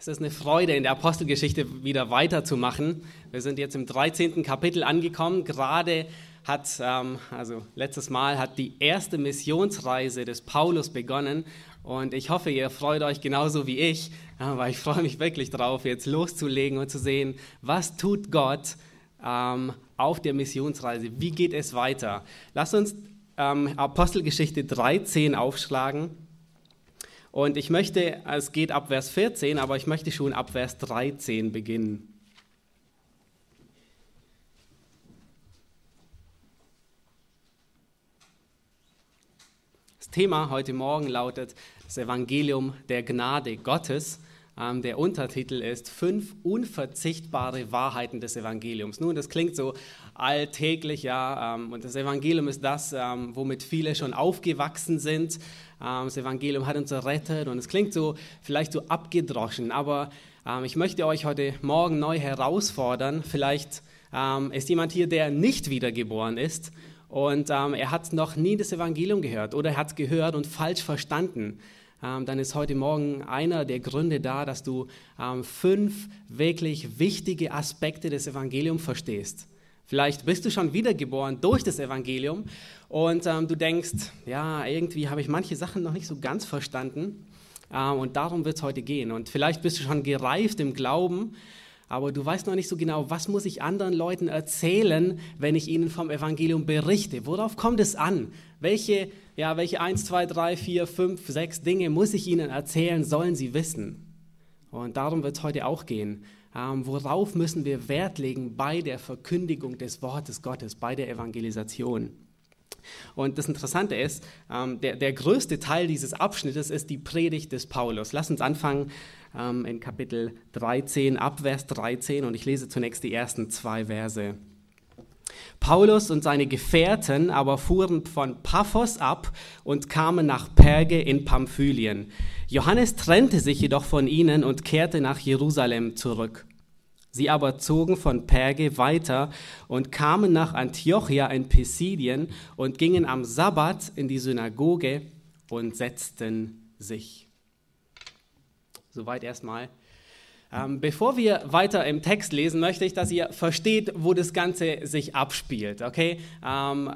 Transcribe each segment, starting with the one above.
Es ist eine Freude, in der Apostelgeschichte wieder weiterzumachen. Wir sind jetzt im 13. Kapitel angekommen. Gerade hat, ähm, also letztes Mal hat die erste Missionsreise des Paulus begonnen. Und ich hoffe, ihr freut euch genauso wie ich, weil ich freue mich wirklich drauf, jetzt loszulegen und zu sehen, was tut Gott ähm, auf der Missionsreise? Wie geht es weiter? Lasst uns ähm, Apostelgeschichte 13 aufschlagen. Und ich möchte, es geht ab Vers 14, aber ich möchte schon ab Vers 13 beginnen. Das Thema heute Morgen lautet das Evangelium der Gnade Gottes. Ähm, der Untertitel ist Fünf unverzichtbare Wahrheiten des Evangeliums. Nun, das klingt so alltäglich, ja, ähm, und das Evangelium ist das, ähm, womit viele schon aufgewachsen sind. Ähm, das Evangelium hat uns errettet und es klingt so vielleicht so abgedroschen, aber ich möchte euch heute Morgen neu herausfordern. Vielleicht ist jemand hier, der nicht wiedergeboren ist und er hat noch nie das Evangelium gehört oder er hat es gehört und falsch verstanden. dann ist heute Morgen einer der Gründe da, dass du fünf wirklich wichtige Aspekte des Evangeliums verstehst. Vielleicht bist du schon wiedergeboren durch das Evangelium und ähm, du denkst, ja, irgendwie habe ich manche Sachen noch nicht so ganz verstanden ähm, und darum wird es heute gehen. Und vielleicht bist du schon gereift im Glauben, aber du weißt noch nicht so genau, was muss ich anderen Leuten erzählen, wenn ich ihnen vom Evangelium berichte? Worauf kommt es an? Welche, ja, welche 1, 2, 3, 4, 5, 6 Dinge muss ich ihnen erzählen, sollen sie wissen? Und darum wird es heute auch gehen. Ähm, worauf müssen wir Wert legen bei der Verkündigung des Wortes Gottes, bei der Evangelisation? Und das Interessante ist, ähm, der, der größte Teil dieses Abschnittes ist die Predigt des Paulus. Lass uns anfangen ähm, in Kapitel 13, Abvers 13 und ich lese zunächst die ersten zwei Verse. Paulus und seine Gefährten aber fuhren von Paphos ab und kamen nach Perge in Pamphylien. Johannes trennte sich jedoch von ihnen und kehrte nach Jerusalem zurück. Sie aber zogen von Perge weiter und kamen nach Antiochia in Pisidien und gingen am Sabbat in die Synagoge und setzten sich. Soweit erstmal ähm, bevor wir weiter im Text lesen, möchte ich, dass ihr versteht, wo das Ganze sich abspielt. Okay? Ähm,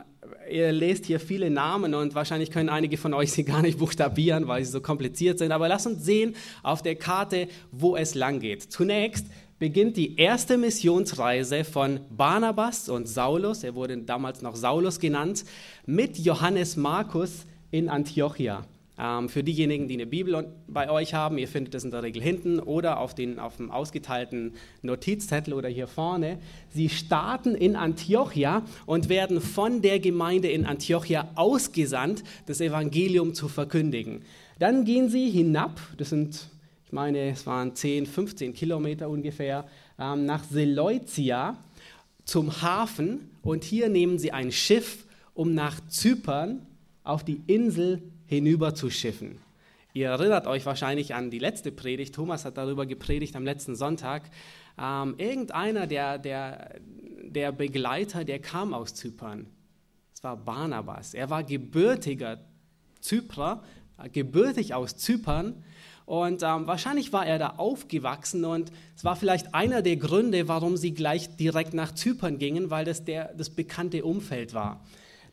ihr lest hier viele Namen und wahrscheinlich können einige von euch sie gar nicht buchstabieren, weil sie so kompliziert sind. Aber lasst uns sehen auf der Karte, wo es lang geht. Zunächst beginnt die erste Missionsreise von Barnabas und Saulus, er wurde damals noch Saulus genannt, mit Johannes Markus in Antiochia. Ähm, für diejenigen, die eine Bibel bei euch haben, ihr findet es in der Regel hinten oder auf, den, auf dem ausgeteilten Notizzettel oder hier vorne. Sie starten in Antiochia und werden von der Gemeinde in Antiochia ausgesandt, das Evangelium zu verkündigen. Dann gehen sie hinab, das sind, ich meine, es waren 10, 15 Kilometer ungefähr, ähm, nach Seleucia zum Hafen und hier nehmen sie ein Schiff, um nach Zypern auf die Insel hinüber zu schiffen. Ihr erinnert euch wahrscheinlich an die letzte Predigt. Thomas hat darüber gepredigt am letzten Sonntag. Ähm, irgendeiner der, der, der Begleiter, der kam aus Zypern. Es war Barnabas. Er war gebürtiger Zyprer, gebürtig aus Zypern. Und ähm, wahrscheinlich war er da aufgewachsen und es war vielleicht einer der Gründe, warum sie gleich direkt nach Zypern gingen, weil das der, das bekannte Umfeld war.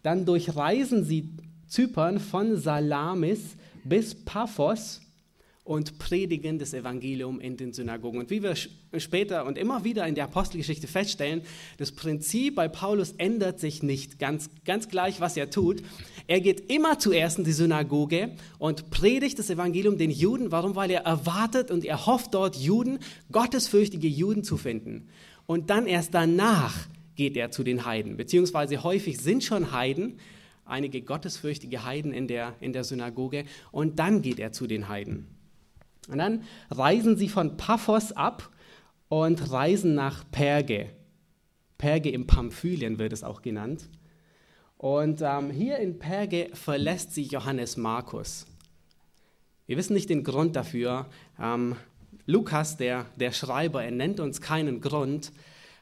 Dann durchreisen sie Zypern von Salamis bis Paphos und predigen das Evangelium in den Synagogen. Und wie wir später und immer wieder in der Apostelgeschichte feststellen, das Prinzip bei Paulus ändert sich nicht ganz, ganz gleich, was er tut. Er geht immer zuerst in die Synagoge und predigt das Evangelium den Juden. Warum? Weil er erwartet und er hofft dort Juden, gottesfürchtige Juden zu finden. Und dann erst danach geht er zu den Heiden, beziehungsweise häufig sind schon Heiden, einige gottesfürchtige Heiden in der, in der Synagoge und dann geht er zu den Heiden. Und dann reisen sie von Paphos ab und reisen nach Perge. Perge im Pamphylien wird es auch genannt. Und ähm, hier in Perge verlässt sie Johannes Markus. Wir wissen nicht den Grund dafür. Ähm, Lukas, der, der Schreiber, er nennt uns keinen Grund.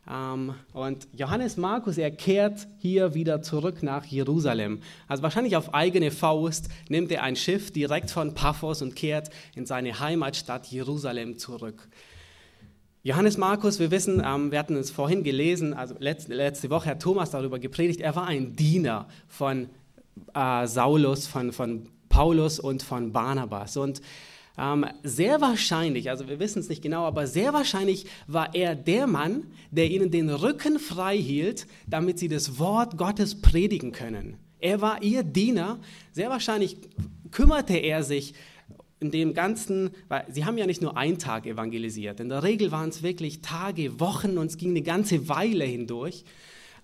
Ähm, und Johannes Markus, er kehrt hier wieder zurück nach Jerusalem. Also wahrscheinlich auf eigene Faust nimmt er ein Schiff direkt von Paphos und kehrt in seine Heimatstadt Jerusalem zurück. Johannes Markus, wir wissen, ähm, wir hatten es vorhin gelesen, also letzte, Woche hat Thomas darüber gepredigt, er war ein Diener von äh, Saulus, von, von Paulus und von Barnabas. Und ähm, sehr wahrscheinlich, also wir wissen es nicht genau, aber sehr wahrscheinlich war er der Mann, der ihnen den Rücken frei hielt, damit sie das Wort Gottes predigen können. Er war ihr Diener. Sehr wahrscheinlich kümmerte er sich in dem ganzen, weil sie haben ja nicht nur einen Tag evangelisiert. In der Regel waren es wirklich Tage, Wochen und es ging eine ganze Weile hindurch.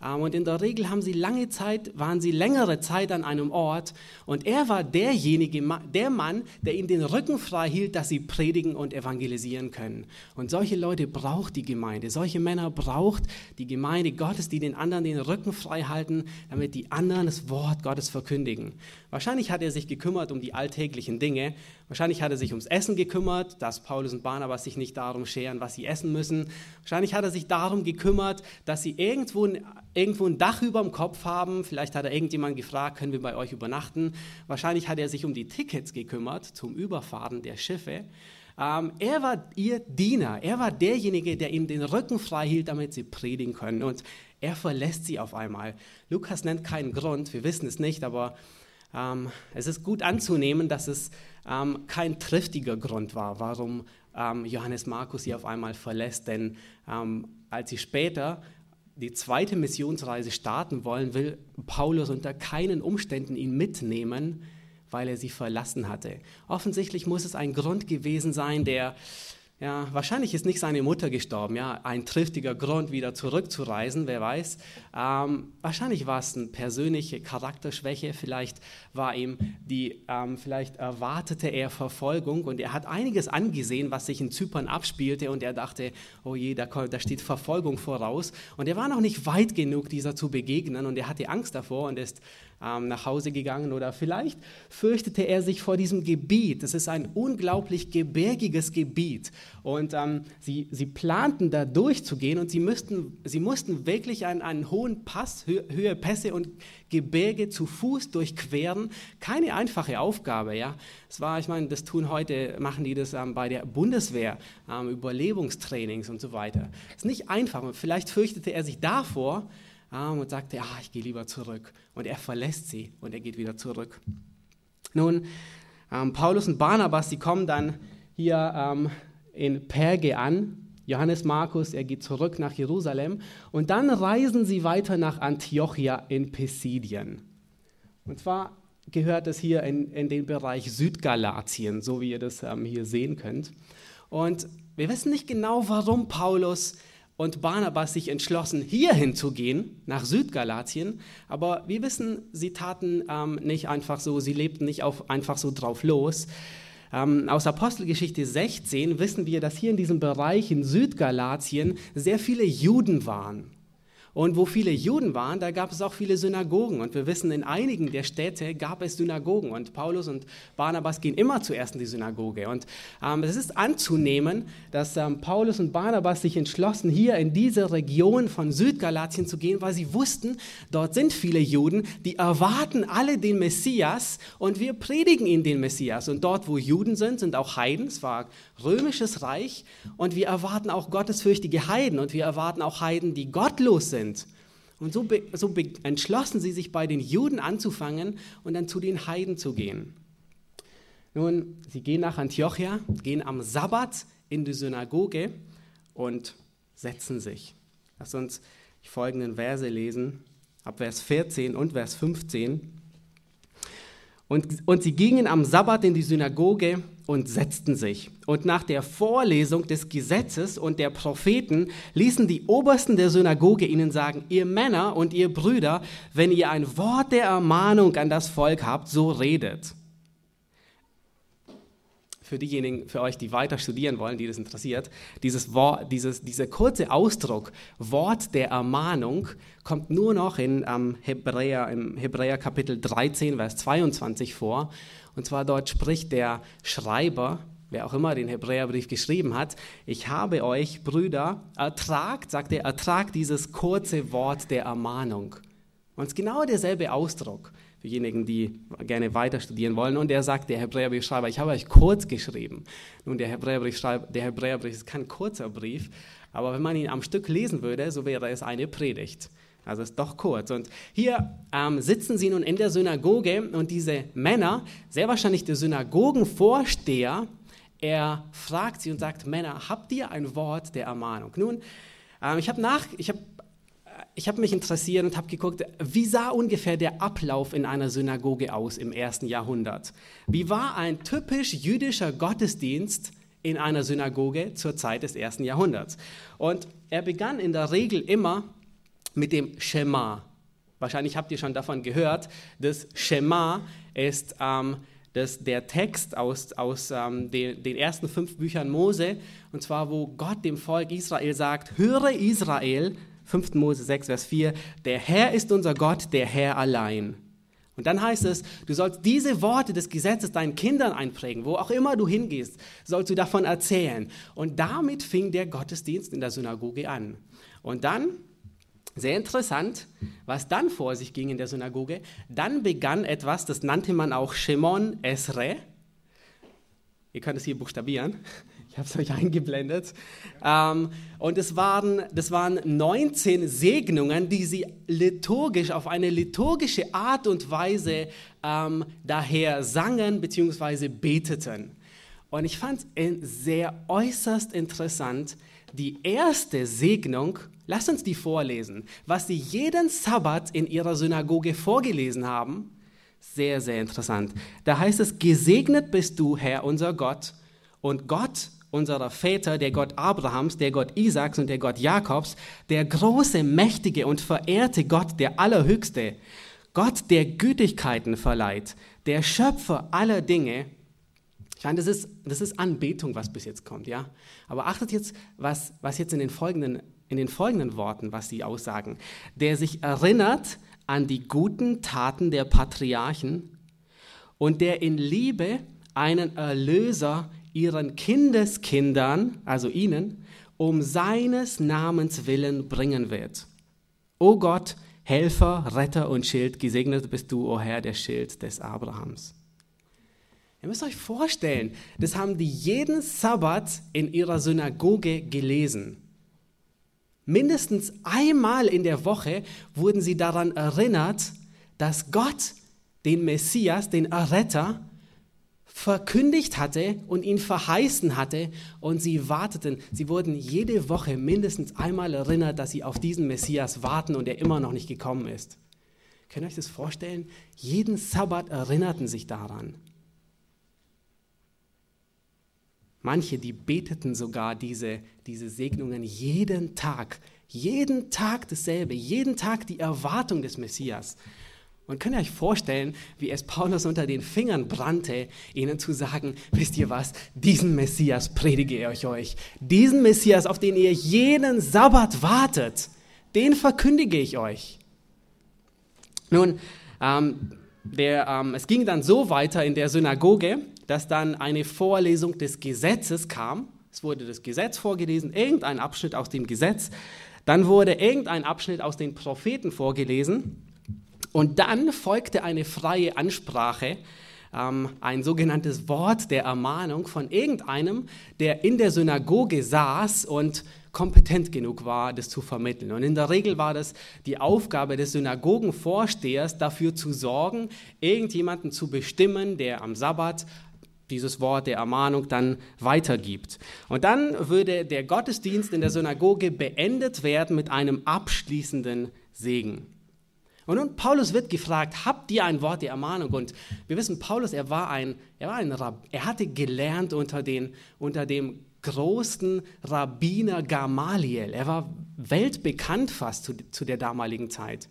Ähm, und in der Regel haben sie lange Zeit, waren sie längere Zeit an einem Ort. Und er war derjenige, der Mann, der ihnen den Rücken frei hielt, dass sie predigen und evangelisieren können. Und solche Leute braucht die Gemeinde. Solche Männer braucht die Gemeinde Gottes, die den anderen den Rücken frei halten, damit die anderen das Wort Gottes verkündigen. Wahrscheinlich hat er sich gekümmert um die alltäglichen Dinge. Wahrscheinlich hat er sich ums Essen gekümmert, dass Paulus und Barnabas sich nicht darum scheren, was sie essen müssen. Wahrscheinlich hat er sich darum gekümmert, dass sie irgendwo, irgendwo ein Dach über dem Kopf haben. Vielleicht hat er irgendjemand gefragt, können wir bei euch übernachten. Wahrscheinlich hat er sich um die Tickets gekümmert zum Überfahren der Schiffe. Ähm, er war ihr Diener. Er war derjenige, der ihnen den Rücken frei hielt, damit sie predigen können. Und er verlässt sie auf einmal. Lukas nennt keinen Grund, wir wissen es nicht, aber ähm, es ist gut anzunehmen, dass es ähm, kein triftiger Grund war, warum ähm, Johannes Markus sie auf einmal verlässt. Denn ähm, als sie später die zweite Missionsreise starten wollen, will Paulus unter keinen Umständen ihn mitnehmen, weil er sie verlassen hatte. Offensichtlich muss es ein Grund gewesen sein, der ja, wahrscheinlich ist nicht seine Mutter gestorben, ja, ein triftiger Grund, wieder zurückzureisen, wer weiß. Ähm, wahrscheinlich war es eine persönliche Charakterschwäche, vielleicht war ihm die, ähm, vielleicht erwartete er Verfolgung und er hat einiges angesehen, was sich in Zypern abspielte und er dachte, oh je, da, da steht Verfolgung voraus. Und er war noch nicht weit genug, dieser zu begegnen und er hatte Angst davor und ist ähm, nach Hause gegangen oder vielleicht fürchtete er sich vor diesem Gebiet. Es ist ein unglaublich gebirgiges Gebiet und ähm, sie, sie planten da durchzugehen und sie, müssten, sie mussten wirklich einen, einen hohen Pass, Hö Höhe Pässe und Gebirge zu Fuß durchqueren. Keine einfache Aufgabe, ja. Es war, ich meine, das tun heute, machen die das ähm, bei der Bundeswehr, ähm, Überlebungstrainings und so weiter. Es ist nicht einfach vielleicht fürchtete er sich davor, ähm, und sagte, ah, ich gehe lieber zurück. Und er verlässt sie und er geht wieder zurück. Nun, ähm, Paulus und Barnabas, die kommen dann hier ähm, in Perge an. Johannes Markus, er geht zurück nach Jerusalem und dann reisen sie weiter nach Antiochia in Pisidien. Und zwar gehört es hier in, in den Bereich Südgalatien, so wie ihr das ähm, hier sehen könnt. Und wir wissen nicht genau, warum Paulus und Barnabas sich entschlossen, hierhin zu gehen, nach Südgalatien. Aber wir wissen, sie taten ähm, nicht einfach so, sie lebten nicht auf, einfach so drauf los. Ähm, aus Apostelgeschichte 16 wissen wir, dass hier in diesem Bereich in Südgalatien sehr viele Juden waren. Und wo viele Juden waren, da gab es auch viele Synagogen. Und wir wissen, in einigen der Städte gab es Synagogen. Und Paulus und Barnabas gehen immer zuerst in die Synagoge. Und ähm, es ist anzunehmen, dass ähm, Paulus und Barnabas sich entschlossen, hier in diese Region von Südgalatien zu gehen, weil sie wussten, dort sind viele Juden, die erwarten alle den Messias und wir predigen ihnen den Messias. Und dort, wo Juden sind, sind auch Heiden. Es war römisches Reich. Und wir erwarten auch gottesfürchtige Heiden. Und wir erwarten auch Heiden, die gottlos sind sind. Und so, so entschlossen sie sich bei den Juden anzufangen und dann zu den Heiden zu gehen. Nun, sie gehen nach Antiochia, gehen am Sabbat in die Synagoge und setzen sich. Lass uns die folgenden Verse lesen, ab Vers 14 und Vers 15. Und, und sie gingen am Sabbat in die Synagoge und setzten sich. Und nach der Vorlesung des Gesetzes und der Propheten ließen die Obersten der Synagoge ihnen sagen, ihr Männer und ihr Brüder, wenn ihr ein Wort der Ermahnung an das Volk habt, so redet für diejenigen, für euch, die weiter studieren wollen, die das interessiert, dieses Wort, dieses, dieser kurze Ausdruck, Wort der Ermahnung, kommt nur noch in ähm, Hebräer, im Hebräer Kapitel 13, Vers 22 vor. Und zwar dort spricht der Schreiber wer auch immer den Hebräerbrief geschrieben hat, ich habe euch, Brüder, ertragt, sagt er, ertragt dieses kurze Wort der Ermahnung. Und es ist genau derselbe Ausdruck diejenigen, die gerne weiter studieren wollen. Und er sagt, der Hebräerbriefschreiber, ich habe euch kurz geschrieben. Nun, der Hebräerbrief, der Hebräerbrief ist kein kurzer Brief, aber wenn man ihn am Stück lesen würde, so wäre es eine Predigt. Also ist doch kurz. Und hier ähm, sitzen sie nun in der Synagoge und diese Männer, sehr wahrscheinlich der Synagogenvorsteher, er fragt sie und sagt, Männer, habt ihr ein Wort der Ermahnung? Nun, ähm, ich habe nach, ich habe ich habe mich interessiert und habe geguckt, wie sah ungefähr der Ablauf in einer Synagoge aus im ersten Jahrhundert? Wie war ein typisch jüdischer Gottesdienst in einer Synagoge zur Zeit des ersten Jahrhunderts? Und er begann in der Regel immer mit dem Schema. Wahrscheinlich habt ihr schon davon gehört. Das Schema ist ähm, das, der Text aus, aus ähm, den, den ersten fünf Büchern Mose, und zwar wo Gott dem Volk Israel sagt, höre Israel, 5. Mose 6, Vers 4, der Herr ist unser Gott, der Herr allein. Und dann heißt es, du sollst diese Worte des Gesetzes deinen Kindern einprägen, wo auch immer du hingehst, sollst du davon erzählen. Und damit fing der Gottesdienst in der Synagoge an. Und dann, sehr interessant, was dann vor sich ging in der Synagoge, dann begann etwas, das nannte man auch Shemon Esre. Ihr könnt es hier buchstabieren. Ich habe es euch eingeblendet. Ähm, und es waren, das waren 19 Segnungen, die sie liturgisch, auf eine liturgische Art und Weise ähm, daher sangen bzw. beteten. Und ich fand es sehr äußerst interessant, die erste Segnung, lasst uns die vorlesen, was sie jeden Sabbat in ihrer Synagoge vorgelesen haben. Sehr, sehr interessant. Da heißt es, gesegnet bist du, Herr, unser Gott, und Gott unserer Väter, der Gott Abrahams, der Gott Isaaks und der Gott Jakobs, der große, mächtige und verehrte Gott, der Allerhöchste, Gott, der Gütigkeiten verleiht, der Schöpfer aller Dinge. Ich meine, das ist, das ist Anbetung, was bis jetzt kommt, ja. Aber achtet jetzt, was, was jetzt in den, folgenden, in den folgenden Worten, was sie aussagen. Der sich erinnert an die guten Taten der Patriarchen und der in Liebe einen Erlöser ihren Kindeskindern, also ihnen, um seines Namens willen bringen wird. O Gott, Helfer, Retter und Schild, gesegnet bist du, o Herr, der Schild des Abrahams. Ihr müsst euch vorstellen, das haben die jeden Sabbat in ihrer Synagoge gelesen. Mindestens einmal in der Woche wurden sie daran erinnert, dass Gott den Messias, den Erretter, verkündigt hatte und ihn verheißen hatte und sie warteten. Sie wurden jede Woche mindestens einmal erinnert, dass sie auf diesen Messias warten und er immer noch nicht gekommen ist. Könnt ihr euch das vorstellen? Jeden Sabbat erinnerten sich daran. Manche, die beteten sogar diese, diese Segnungen jeden Tag. Jeden Tag dasselbe, jeden Tag die Erwartung des Messias. Könnt ihr euch vorstellen, wie es Paulus unter den Fingern brannte, ihnen zu sagen, wisst ihr was, diesen Messias predige ich euch. Diesen Messias, auf den ihr jeden Sabbat wartet, den verkündige ich euch. Nun, ähm, der, ähm, es ging dann so weiter in der Synagoge, dass dann eine Vorlesung des Gesetzes kam. Es wurde das Gesetz vorgelesen, irgendein Abschnitt aus dem Gesetz. Dann wurde irgendein Abschnitt aus den Propheten vorgelesen. Und dann folgte eine freie Ansprache, ähm, ein sogenanntes Wort der Ermahnung von irgendeinem, der in der Synagoge saß und kompetent genug war, das zu vermitteln. Und in der Regel war das die Aufgabe des Synagogenvorstehers, dafür zu sorgen, irgendjemanden zu bestimmen, der am Sabbat dieses Wort der Ermahnung dann weitergibt. Und dann würde der Gottesdienst in der Synagoge beendet werden mit einem abschließenden Segen. Und nun, Paulus wird gefragt, habt ihr ein Wort der Ermahnung? Und wir wissen, Paulus, er war ein, er war ein Rab, er hatte gelernt unter, den, unter dem großen Rabbiner Gamaliel. Er war weltbekannt fast zu, zu der damaligen Zeit.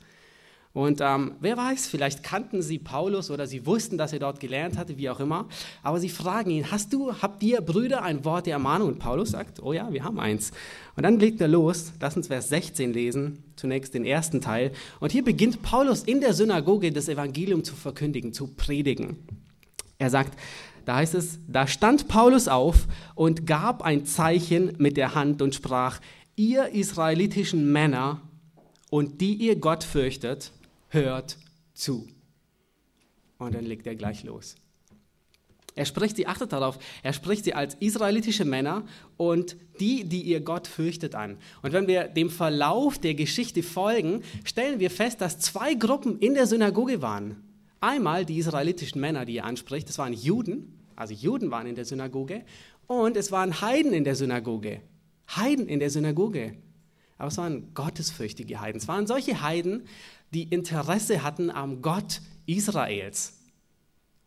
Und ähm, wer weiß, vielleicht kannten sie Paulus oder sie wussten, dass er dort gelernt hatte, wie auch immer. Aber sie fragen ihn, hast du, habt ihr Brüder ein Wort der Ermahnung? Und Paulus sagt, oh ja, wir haben eins. Und dann legt er los, lass uns Vers 16 lesen, zunächst den ersten Teil. Und hier beginnt Paulus in der Synagoge das Evangelium zu verkündigen, zu predigen. Er sagt, da heißt es, da stand Paulus auf und gab ein Zeichen mit der Hand und sprach, ihr israelitischen Männer und die ihr Gott fürchtet, hört zu. Und dann legt er gleich los. Er spricht sie, achtet darauf, er spricht sie als israelitische Männer und die, die ihr Gott fürchtet an. Und wenn wir dem Verlauf der Geschichte folgen, stellen wir fest, dass zwei Gruppen in der Synagoge waren. Einmal die israelitischen Männer, die er anspricht, das waren Juden, also Juden waren in der Synagoge, und es waren Heiden in der Synagoge. Heiden in der Synagoge. Aber es waren gottesfürchtige Heiden. Es waren solche Heiden, die Interesse hatten am Gott Israels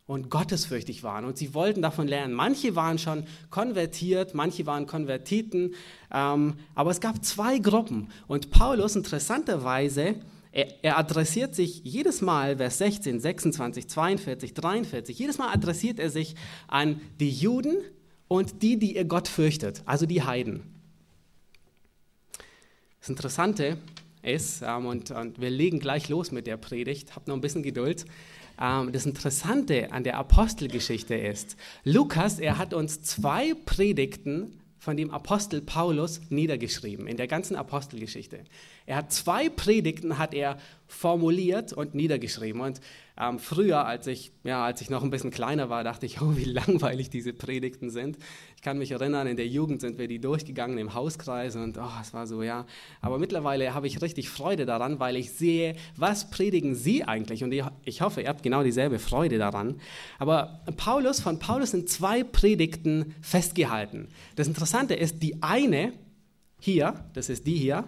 und gottesfürchtig waren. Und sie wollten davon lernen. Manche waren schon konvertiert, manche waren Konvertiten, ähm, aber es gab zwei Gruppen. Und Paulus, interessanterweise, er, er, adressiert sich jedes Mal, Vers 16, 26, 42, 43, jedes Mal adressiert er sich an die Juden und die, die ihr Gott fürchtet, also die Heiden. Das Interessante ist, ähm, und, und wir legen gleich los mit der Predigt, habt noch ein bisschen Geduld, ähm, das Interessante an der Apostelgeschichte ist, Lukas, er hat uns zwei Predigten von dem Apostel Paulus niedergeschrieben in der ganzen Apostelgeschichte. Er hat zwei Predigten hat er formuliert und niedergeschrieben. Und ähm, früher, als ich, ja, als ich noch ein bisschen kleiner war, dachte ich, oh, wie langweilig diese Predigten sind. Ich kann mich erinnern, in der Jugend sind wir die durchgegangen im Hauskreis und oh, es war so, ja. Aber mittlerweile habe ich richtig Freude daran, weil ich sehe, was predigen Sie eigentlich? Und ich, hoffe, ihr habt genau dieselbe Freude daran. Aber Paulus, von Paulus sind zwei Predigten festgehalten. Das Interessante ist, die eine hier, das ist die hier,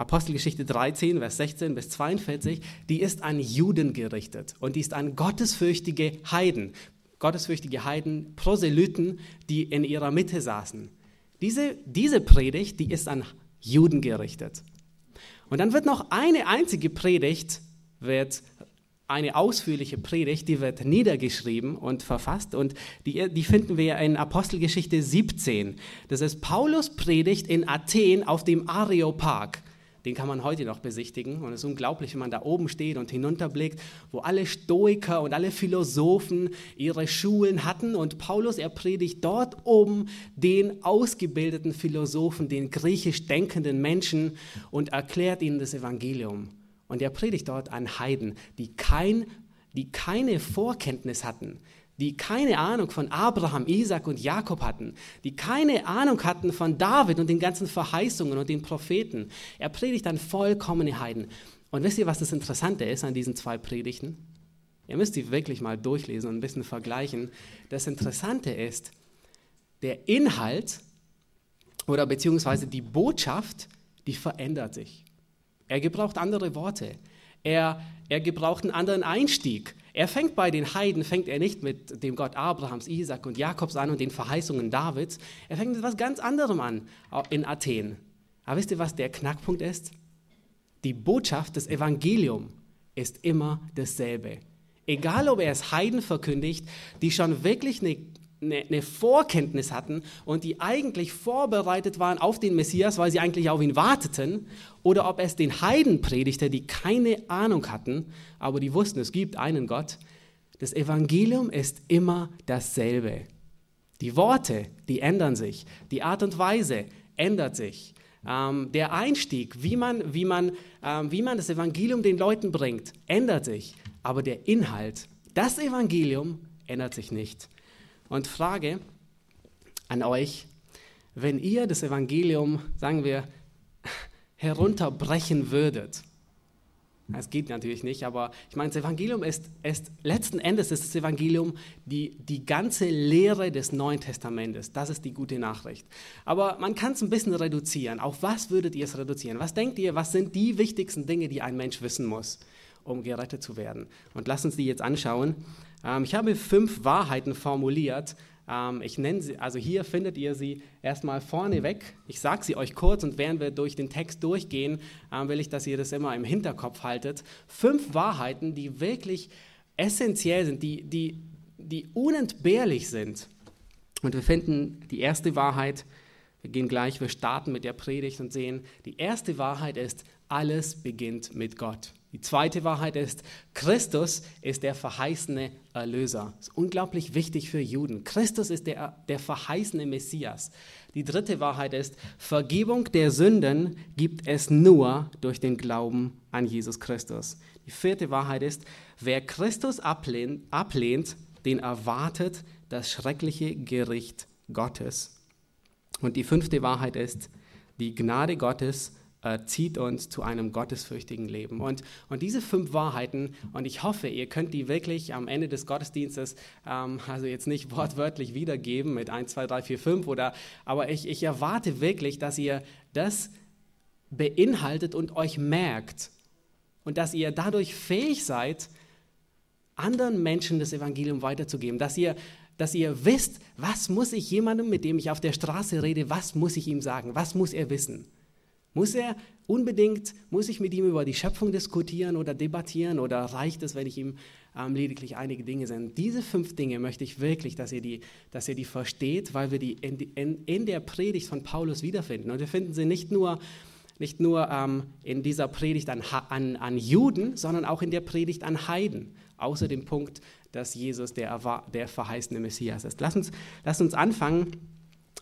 Apostelgeschichte 13, Vers 16 bis 42, die ist an Juden gerichtet und die ist an gottesfürchtige Heiden, gottesfürchtige Heiden, Proselyten, die in ihrer Mitte saßen. Diese, diese Predigt, die ist an Juden gerichtet. Und dann wird noch eine einzige Predigt, wird eine ausführliche Predigt, die wird niedergeschrieben und verfasst und die, die finden wir in Apostelgeschichte 17. Das ist Paulus Predigt in Athen auf dem Areopag. Den kann man heute noch besichtigen. Und es ist unglaublich, wenn man da oben steht und hinunterblickt, wo alle Stoiker und alle Philosophen ihre Schulen hatten. Und Paulus, er predigt dort oben den ausgebildeten Philosophen, den griechisch denkenden Menschen und erklärt ihnen das Evangelium. Und er predigt dort an Heiden, die, kein, die keine Vorkenntnis hatten, die keine Ahnung von Abraham, Isaac und Jakob hatten, die keine Ahnung hatten von David und den ganzen Verheißungen und den Propheten. Er predigt an vollkommene Heiden. Und wisst ihr, was das Interessante ist an diesen zwei Predigten? Ihr müsst die wirklich mal durchlesen und ein bisschen vergleichen. Das Interessante ist, der Inhalt oder beziehungsweise die Botschaft, die verändert sich. Er gebraucht andere Worte. Er, er gebraucht einen anderen Einstieg. Er fängt bei den Heiden, fängt er nicht mit dem Gott Abrahams, Isaac und Jakobs an und den Verheißungen Davids. Er fängt mit etwas ganz anderem an in Athen. Aber wisst ihr, was der Knackpunkt ist? Die Botschaft des Evangeliums ist immer dasselbe. Egal, ob er es Heiden verkündigt, die schon wirklich eine eine, Vorkenntnis hatten und die eigentlich vorbereitet waren auf den Messias, weil sie eigentlich auf ihn warteten, oder ob es den Heiden predigte, die keine Ahnung hatten, aber die wussten, es gibt einen Gott. Das Evangelium ist immer dasselbe. Die Worte, die ändern sich. Die Art und Weise ändert sich. Ähm, der Einstieg, wie man, wie, man, ähm, wie man das Evangelium den Leuten bringt, ändert sich. Aber der Inhalt, das Evangelium ändert sich nicht. Und Frage an euch, wenn ihr das Evangelium, sagen wir, herunterbrechen würdet, es geht natürlich nicht, aber ich meine, das Evangelium ist, ist letzten Endes ist das Evangelium die, die ganze Lehre des Neuen Testamentes. Das ist die gute Nachricht. Aber man kann es ein bisschen reduzieren. Auf was würdet ihr es reduzieren? Was denkt ihr, was sind die wichtigsten Dinge, die ein Mensch wissen muss, um gerettet zu werden? Und lasst uns die jetzt anschauen. Ähm, ich habe fünf Wahrheiten formuliert. Ähm, ich nenne sie, also hier findet ihr sie erstmal vorneweg. Ich sage sie euch kurz und während wir durch den Text durchgehen, ähm, will ich, dass ihr das immer im Hinterkopf haltet. Fünf Wahrheiten, die wirklich essentiell sind, die, die, die unentbehrlich sind. Und wir finden die erste Wahrheit, wir gehen gleich, wir starten mit der Predigt und sehen, die erste Wahrheit ist, alles beginnt mit Gott. Die zweite Wahrheit ist, Christus ist der verheißene Erlöser. Das ist unglaublich wichtig für Juden. Christus ist der, der verheißene Messias. Die dritte Wahrheit ist, Vergebung der Sünden gibt es nur durch den Glauben an Jesus Christus. Die vierte Wahrheit ist, wer Christus ablehnt, ablehnt den erwartet das schreckliche Gericht Gottes. Und die fünfte Wahrheit ist, die Gnade Gottes äh, zieht uns zu einem gottesfürchtigen Leben. Und, und diese fünf Wahrheiten, und ich hoffe, ihr könnt die wirklich am Ende des Gottesdienstes, ähm, also jetzt nicht wortwörtlich wiedergeben mit 1, 2, 3, 4, 5, oder, aber ich, ich erwarte wirklich, dass ihr das beinhaltet und euch merkt und dass ihr dadurch fähig seid, anderen Menschen das Evangelium weiterzugeben, dass ihr dass ihr wisst, was muss ich jemandem, mit dem ich auf der Straße rede, was muss ich ihm sagen, was muss er wissen. Muss er unbedingt, muss ich mit ihm über die Schöpfung diskutieren oder debattieren oder reicht es, wenn ich ihm ähm, lediglich einige Dinge sende? Diese fünf Dinge möchte ich wirklich, dass ihr die, dass ihr die versteht, weil wir die in, in, in der Predigt von Paulus wiederfinden. Und wir finden sie nicht nur, nicht nur ähm, in dieser Predigt an, an, an Juden, sondern auch in der Predigt an Heiden, außer dem Punkt, dass Jesus der, der verheißene Messias ist. Lass uns, lass uns anfangen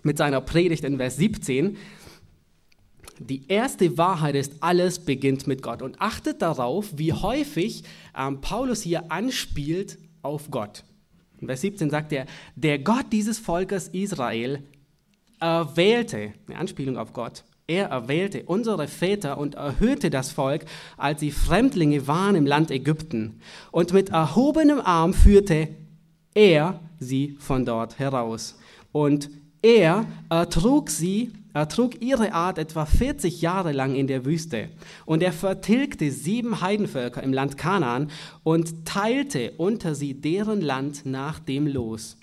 mit seiner Predigt in Vers 17. Die erste Wahrheit ist, alles beginnt mit Gott. Und achtet darauf, wie häufig ähm, Paulus hier anspielt auf Gott. In Vers 17 sagt er, der Gott dieses Volkes Israel erwählte, eine Anspielung auf Gott, er erwählte unsere Väter und erhöhte das Volk, als sie Fremdlinge waren im Land Ägypten. Und mit erhobenem Arm führte er sie von dort heraus. Und er ertrug sie er trug ihre Art etwa 40 Jahre lang in der Wüste. Und er vertilgte sieben Heidenvölker im Land Kanaan und teilte unter sie deren Land nach dem Los.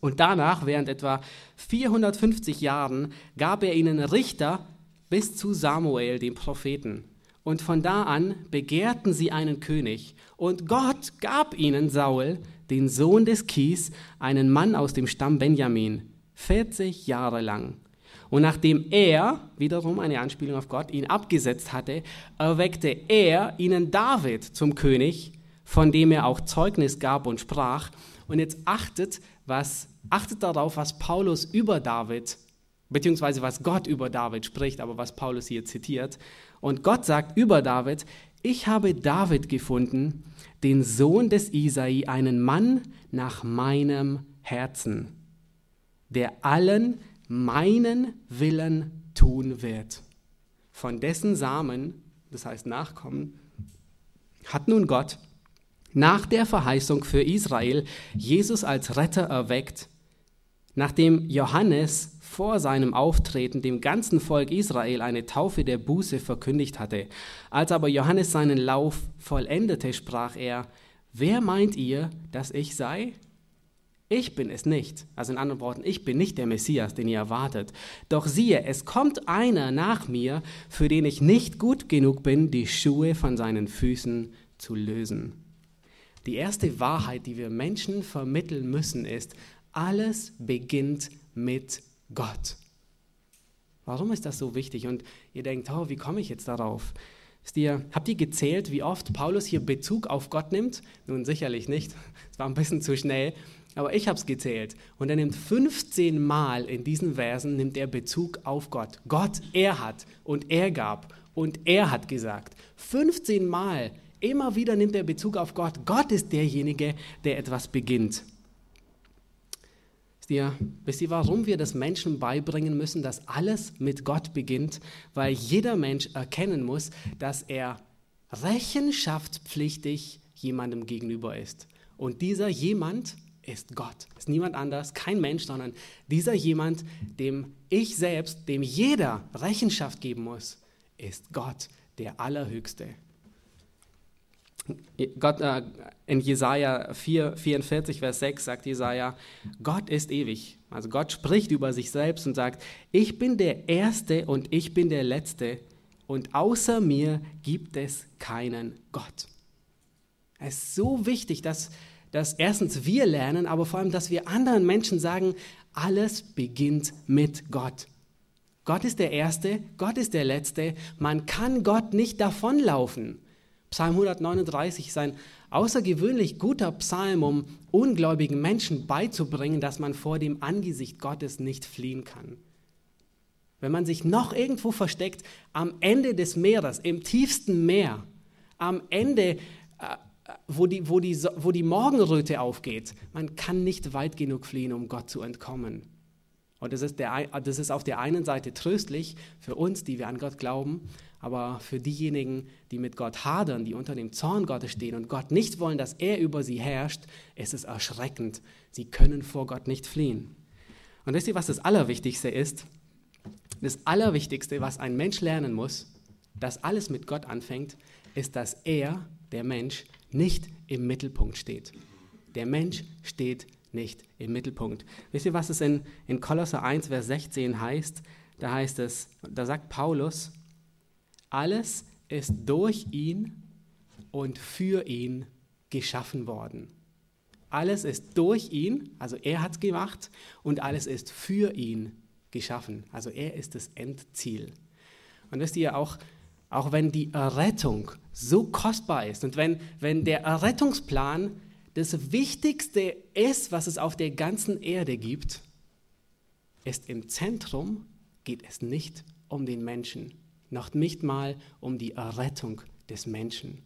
Und danach, während etwa 450 Jahren, gab er ihnen Richter bis zu Samuel, dem Propheten. Und von da an begehrten sie einen König. Und Gott gab ihnen Saul, den Sohn des Kis, einen Mann aus dem Stamm Benjamin, 40 Jahre lang. Und nachdem er, wiederum eine Anspielung auf Gott, ihn abgesetzt hatte, erweckte er ihnen David zum König, von dem er auch Zeugnis gab und sprach. Und jetzt achtet, was, achtet darauf, was Paulus über David, beziehungsweise was Gott über David spricht, aber was Paulus hier zitiert. Und Gott sagt über David, ich habe David gefunden, den Sohn des Isai, einen Mann nach meinem Herzen, der allen meinen Willen tun wird. Von dessen Samen, das heißt Nachkommen, hat nun Gott nach der Verheißung für Israel Jesus als Retter erweckt, nachdem Johannes vor seinem Auftreten dem ganzen Volk Israel eine Taufe der Buße verkündigt hatte. Als aber Johannes seinen Lauf vollendete, sprach er, Wer meint ihr, dass ich sei? Ich bin es nicht. Also in anderen Worten, ich bin nicht der Messias, den ihr erwartet. Doch siehe, es kommt einer nach mir, für den ich nicht gut genug bin, die Schuhe von seinen Füßen zu lösen. Die erste Wahrheit, die wir Menschen vermitteln müssen, ist, alles beginnt mit Gott. Warum ist das so wichtig? Und ihr denkt, oh, wie komme ich jetzt darauf? Ihr, habt ihr gezählt, wie oft Paulus hier Bezug auf Gott nimmt? Nun sicherlich nicht. Es war ein bisschen zu schnell. Aber ich habe es gezählt. Und er nimmt 15 Mal in diesen Versen nimmt er Bezug auf Gott. Gott, er hat und er gab und er hat gesagt. 15 Mal, immer wieder nimmt er Bezug auf Gott. Gott ist derjenige, der etwas beginnt. Ihr, wisst ihr, warum wir das Menschen beibringen müssen, dass alles mit Gott beginnt? Weil jeder Mensch erkennen muss, dass er rechenschaftspflichtig jemandem gegenüber ist. Und dieser jemand ist Gott. Ist niemand anders, kein Mensch, sondern dieser jemand, dem ich selbst, dem jeder Rechenschaft geben muss, ist Gott, der Allerhöchste. Gott, äh, in Jesaja 4, 44, Vers 6 sagt Jesaja, Gott ist ewig. Also Gott spricht über sich selbst und sagt, ich bin der Erste und ich bin der Letzte und außer mir gibt es keinen Gott. Es ist so wichtig, dass dass erstens wir lernen, aber vor allem, dass wir anderen Menschen sagen, alles beginnt mit Gott. Gott ist der Erste, Gott ist der Letzte. Man kann Gott nicht davonlaufen. Psalm 139 ist ein außergewöhnlich guter Psalm, um ungläubigen Menschen beizubringen, dass man vor dem Angesicht Gottes nicht fliehen kann. Wenn man sich noch irgendwo versteckt, am Ende des Meeres, im tiefsten Meer, am Ende, wo die, wo, die, wo die Morgenröte aufgeht, man kann nicht weit genug fliehen, um Gott zu entkommen. Und das ist, der, das ist auf der einen Seite tröstlich für uns, die wir an Gott glauben, aber für diejenigen, die mit Gott hadern, die unter dem Zorn Gottes stehen und Gott nicht wollen, dass er über sie herrscht, ist es erschreckend. Sie können vor Gott nicht fliehen. Und wisst ihr, was das Allerwichtigste ist? Das Allerwichtigste, was ein Mensch lernen muss, dass alles mit Gott anfängt, ist, dass er, der Mensch, nicht im Mittelpunkt steht. Der Mensch steht nicht im Mittelpunkt. Wisst ihr, was es in, in Kolosser 1, Vers 16 heißt? Da heißt es, da sagt Paulus, alles ist durch ihn und für ihn geschaffen worden. Alles ist durch ihn, also er hat es gemacht, und alles ist für ihn geschaffen. Also er ist das Endziel. Und wisst ihr auch, auch wenn die Errettung so kostbar ist und wenn, wenn der Errettungsplan das Wichtigste ist, was es auf der ganzen Erde gibt, ist im Zentrum geht es nicht um den Menschen, noch nicht mal um die Errettung des Menschen.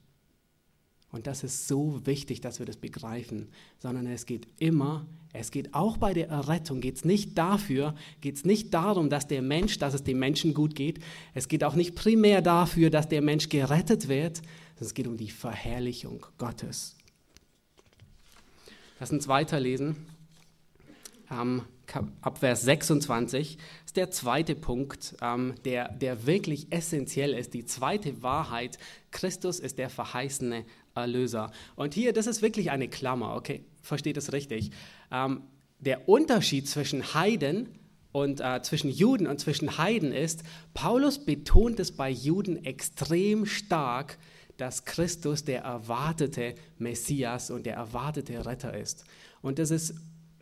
Und das ist so wichtig, dass wir das begreifen, sondern es geht immer, es geht auch bei der Errettung, geht es nicht dafür, geht es nicht darum, dass der Mensch, dass es dem Menschen gut geht. Es geht auch nicht primär dafür, dass der Mensch gerettet wird, es geht um die Verherrlichung Gottes. Lass uns weiterlesen. Ähm, ab Vers 26 ist der zweite Punkt, ähm, der, der wirklich essentiell ist, die zweite Wahrheit. Christus ist der verheißene Erlöser. Und hier, das ist wirklich eine Klammer, okay? Versteht das richtig? Ähm, der Unterschied zwischen Heiden und äh, zwischen Juden und zwischen Heiden ist, Paulus betont es bei Juden extrem stark, dass Christus der erwartete Messias und der erwartete Retter ist. Und das ist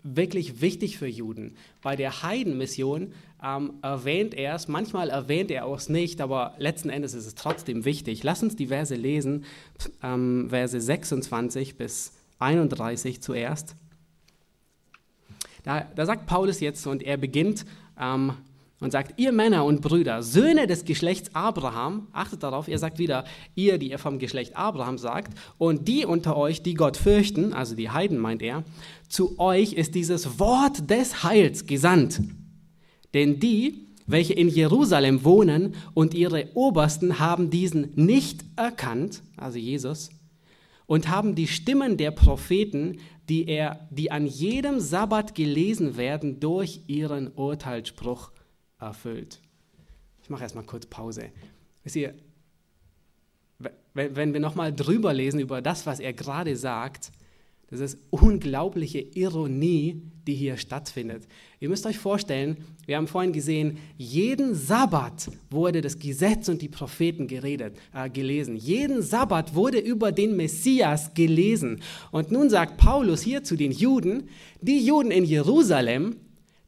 wirklich wichtig für Juden. Bei der Heidenmission ähm, erwähnt er es, manchmal erwähnt er es nicht, aber letzten Endes ist es trotzdem wichtig. Lass uns die Verse lesen, ähm, Verse 26 bis 31 zuerst. Da, da sagt Paulus jetzt, und er beginnt ähm, und sagt, ihr Männer und Brüder, Söhne des Geschlechts Abraham, achtet darauf, er sagt wieder, ihr, die ihr vom Geschlecht Abraham sagt, und die unter euch, die Gott fürchten, also die Heiden meint er, zu euch ist dieses Wort des Heils gesandt. Denn die, welche in Jerusalem wohnen und ihre Obersten haben diesen nicht erkannt, also Jesus, und haben die Stimmen der Propheten, die, er, die an jedem Sabbat gelesen werden, durch ihren Urteilsspruch erfüllt. Ich mache erstmal kurz Pause. Wisst ihr, wenn wir nochmal drüber lesen über das, was er gerade sagt, das ist unglaubliche Ironie, die hier stattfindet. Ihr müsst euch vorstellen, wir haben vorhin gesehen, jeden Sabbat wurde das Gesetz und die Propheten geredet, äh, gelesen. Jeden Sabbat wurde über den Messias gelesen. Und nun sagt Paulus hier zu den Juden, die Juden in Jerusalem,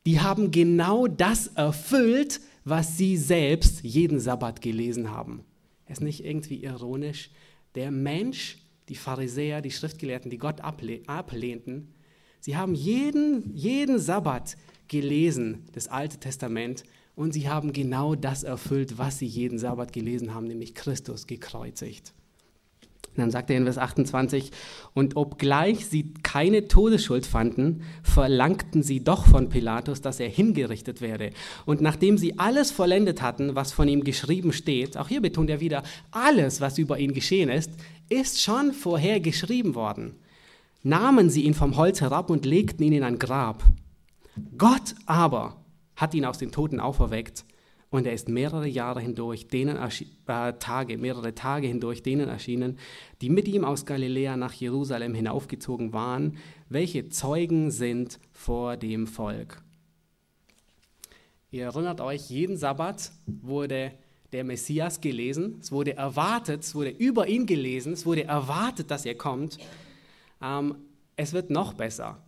die haben genau das erfüllt, was sie selbst jeden Sabbat gelesen haben. Ist nicht irgendwie ironisch? Der Mensch, die Pharisäer, die Schriftgelehrten, die Gott ablehnten, sie haben jeden, jeden Sabbat gelesen, das Alte Testament, und sie haben genau das erfüllt, was sie jeden Sabbat gelesen haben, nämlich Christus gekreuzigt. Und dann sagt er in Vers 28, und obgleich sie keine Todesschuld fanden, verlangten sie doch von Pilatus, dass er hingerichtet werde. Und nachdem sie alles vollendet hatten, was von ihm geschrieben steht, auch hier betont er wieder, alles, was über ihn geschehen ist, ist schon vorher geschrieben worden. Nahmen sie ihn vom Holz herab und legten ihn in ein Grab. Gott aber hat ihn aus den Toten auferweckt und er ist mehrere Jahre hindurch, denen äh, Tage, mehrere Tage hindurch denen erschienen, die mit ihm aus Galiläa nach Jerusalem hinaufgezogen waren, welche Zeugen sind vor dem Volk. Ihr erinnert euch, jeden Sabbat wurde der Messias gelesen, es wurde erwartet, es wurde über ihn gelesen, es wurde erwartet, dass er kommt. Ähm, es wird noch besser.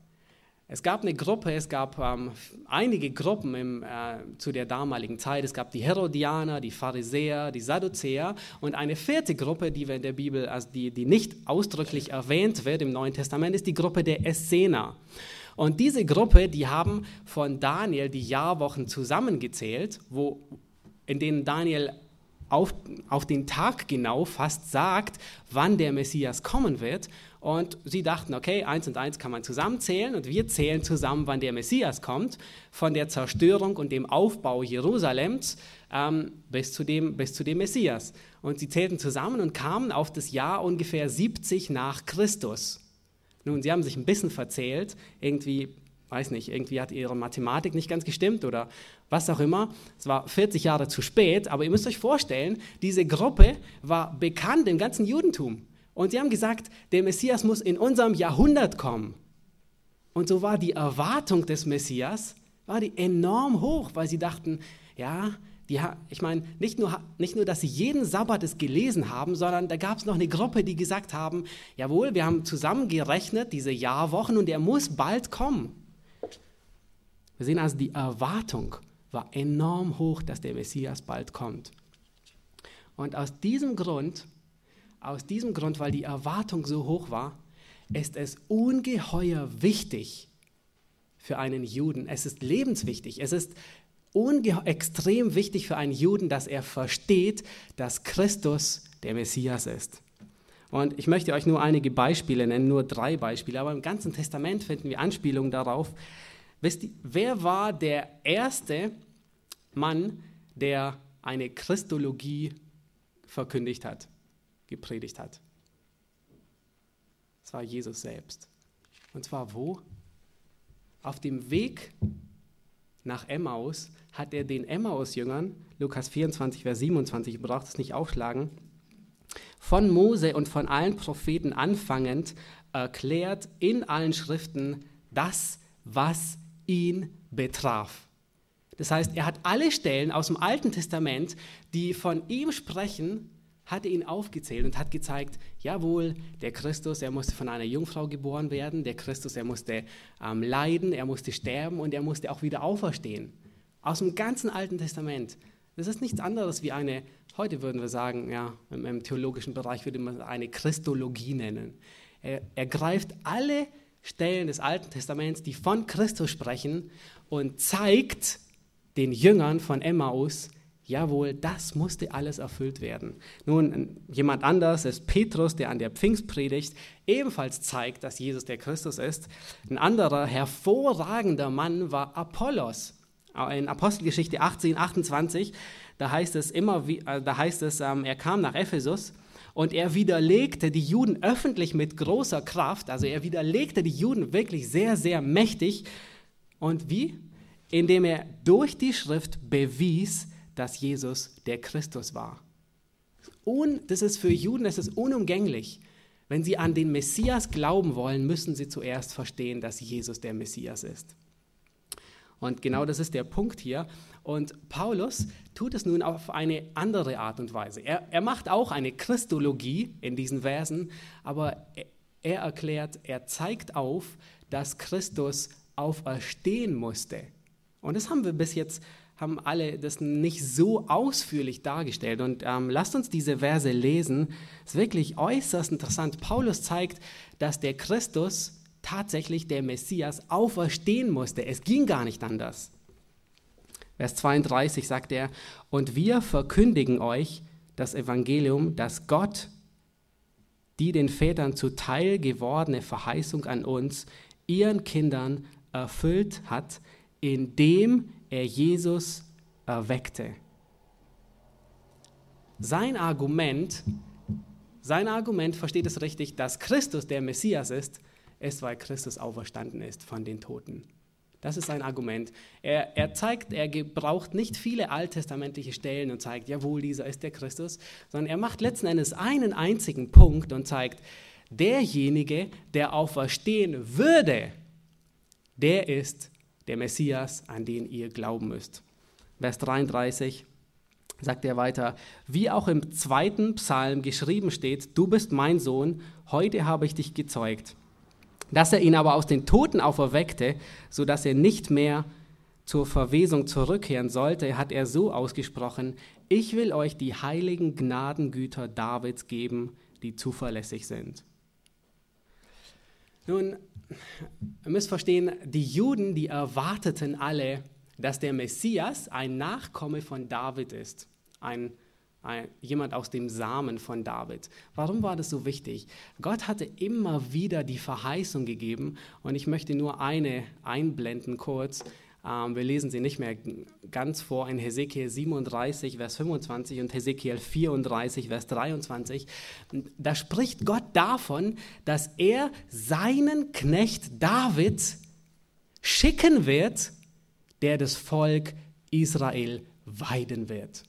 Es gab eine Gruppe, es gab ähm, einige Gruppen im, äh, zu der damaligen Zeit. Es gab die Herodianer, die Pharisäer, die Sadduzäer und eine vierte Gruppe, die wir in der Bibel, also die, die nicht ausdrücklich erwähnt wird im Neuen Testament, ist die Gruppe der Essener. Und diese Gruppe, die haben von Daniel die Jahrwochen zusammengezählt, wo, in denen Daniel auf, auf den Tag genau fast sagt, wann der Messias kommen wird. Und sie dachten, okay, eins und eins kann man zusammenzählen und wir zählen zusammen, wann der Messias kommt, von der Zerstörung und dem Aufbau Jerusalems ähm, bis, zu dem, bis zu dem Messias. Und sie zählten zusammen und kamen auf das Jahr ungefähr 70 nach Christus. Nun, sie haben sich ein bisschen verzählt, irgendwie, weiß nicht, irgendwie hat ihre Mathematik nicht ganz gestimmt oder was auch immer. Es war 40 Jahre zu spät, aber ihr müsst euch vorstellen, diese Gruppe war bekannt im ganzen Judentum. Und sie haben gesagt, der Messias muss in unserem Jahrhundert kommen. Und so war die Erwartung des Messias war die enorm hoch, weil sie dachten, ja, die, ich meine, nicht nur, nicht nur, dass sie jeden Sabbat es gelesen haben, sondern da gab es noch eine Gruppe, die gesagt haben, jawohl, wir haben zusammengerechnet diese Jahrwochen und er muss bald kommen. Wir sehen also, die Erwartung war enorm hoch, dass der Messias bald kommt. Und aus diesem Grund aus diesem Grund, weil die Erwartung so hoch war, ist es ungeheuer wichtig für einen Juden. Es ist lebenswichtig. Es ist extrem wichtig für einen Juden, dass er versteht, dass Christus der Messias ist. Und ich möchte euch nur einige Beispiele nennen, nur drei Beispiele, aber im ganzen Testament finden wir Anspielungen darauf. Wisst ihr, wer war der erste Mann, der eine Christologie verkündigt hat? gepredigt hat. Es war Jesus selbst. Und zwar wo? Auf dem Weg nach Emmaus hat er den Emmaus-Jüngern, Lukas 24, Vers 27, ihr braucht es nicht aufschlagen, von Mose und von allen Propheten anfangend erklärt in allen Schriften das, was ihn betraf. Das heißt, er hat alle Stellen aus dem Alten Testament, die von ihm sprechen, hat er ihn aufgezählt und hat gezeigt, jawohl, der Christus, er musste von einer Jungfrau geboren werden, der Christus, er musste ähm, leiden, er musste sterben und er musste auch wieder auferstehen. Aus dem ganzen Alten Testament. Das ist nichts anderes wie eine, heute würden wir sagen, ja, im, im theologischen Bereich würde man eine Christologie nennen. Er, er greift alle Stellen des Alten Testaments, die von Christus sprechen und zeigt den Jüngern von Emmaus, Jawohl, das musste alles erfüllt werden. Nun, jemand anders ist Petrus, der an der Pfingstpredigt ebenfalls zeigt, dass Jesus der Christus ist. Ein anderer hervorragender Mann war Apollos. In Apostelgeschichte 18, 28, da heißt es immer, äh, da heißt es, ähm, er kam nach Ephesus und er widerlegte die Juden öffentlich mit großer Kraft. Also er widerlegte die Juden wirklich sehr, sehr mächtig. Und wie? Indem er durch die Schrift bewies, dass Jesus der Christus war. Und das ist für Juden, das ist unumgänglich. Wenn sie an den Messias glauben wollen, müssen sie zuerst verstehen, dass Jesus der Messias ist. Und genau das ist der Punkt hier. Und Paulus tut es nun auf eine andere Art und Weise. Er, er macht auch eine Christologie in diesen Versen, aber er, er erklärt, er zeigt auf, dass Christus auferstehen musste. Und das haben wir bis jetzt haben alle das nicht so ausführlich dargestellt. Und ähm, lasst uns diese Verse lesen. Es ist wirklich äußerst interessant. Paulus zeigt, dass der Christus tatsächlich der Messias auferstehen musste. Es ging gar nicht anders. Vers 32 sagt er, und wir verkündigen euch das Evangelium, dass Gott die den Vätern zuteil gewordene Verheißung an uns, ihren Kindern, erfüllt hat, indem er Jesus erweckte. Sein Argument, sein Argument, versteht es richtig, dass Christus der Messias ist, ist, weil Christus auferstanden ist von den Toten. Das ist sein Argument. Er, er zeigt, er gebraucht nicht viele alttestamentliche Stellen und zeigt, jawohl, dieser ist der Christus, sondern er macht letzten Endes einen einzigen Punkt und zeigt, derjenige, der auferstehen würde, der ist der Messias, an den ihr glauben müsst. Vers 33 sagt er weiter, wie auch im zweiten Psalm geschrieben steht, du bist mein Sohn, heute habe ich dich gezeugt. Dass er ihn aber aus den Toten auferweckte, sodass er nicht mehr zur Verwesung zurückkehren sollte, hat er so ausgesprochen, ich will euch die heiligen Gnadengüter Davids geben, die zuverlässig sind. Nun, ihr müsst verstehen, die Juden, die erwarteten alle, dass der Messias ein Nachkomme von David ist, ein, jemand aus dem Samen von David. Warum war das so wichtig? Gott hatte immer wieder die Verheißung gegeben und ich möchte nur eine einblenden kurz. Ähm, wir lesen sie nicht mehr ganz vor in Hesekiel 37, Vers 25 und Hesekiel 34, Vers 23. Da spricht Gott davon, dass er seinen Knecht David schicken wird, der das Volk Israel weiden wird.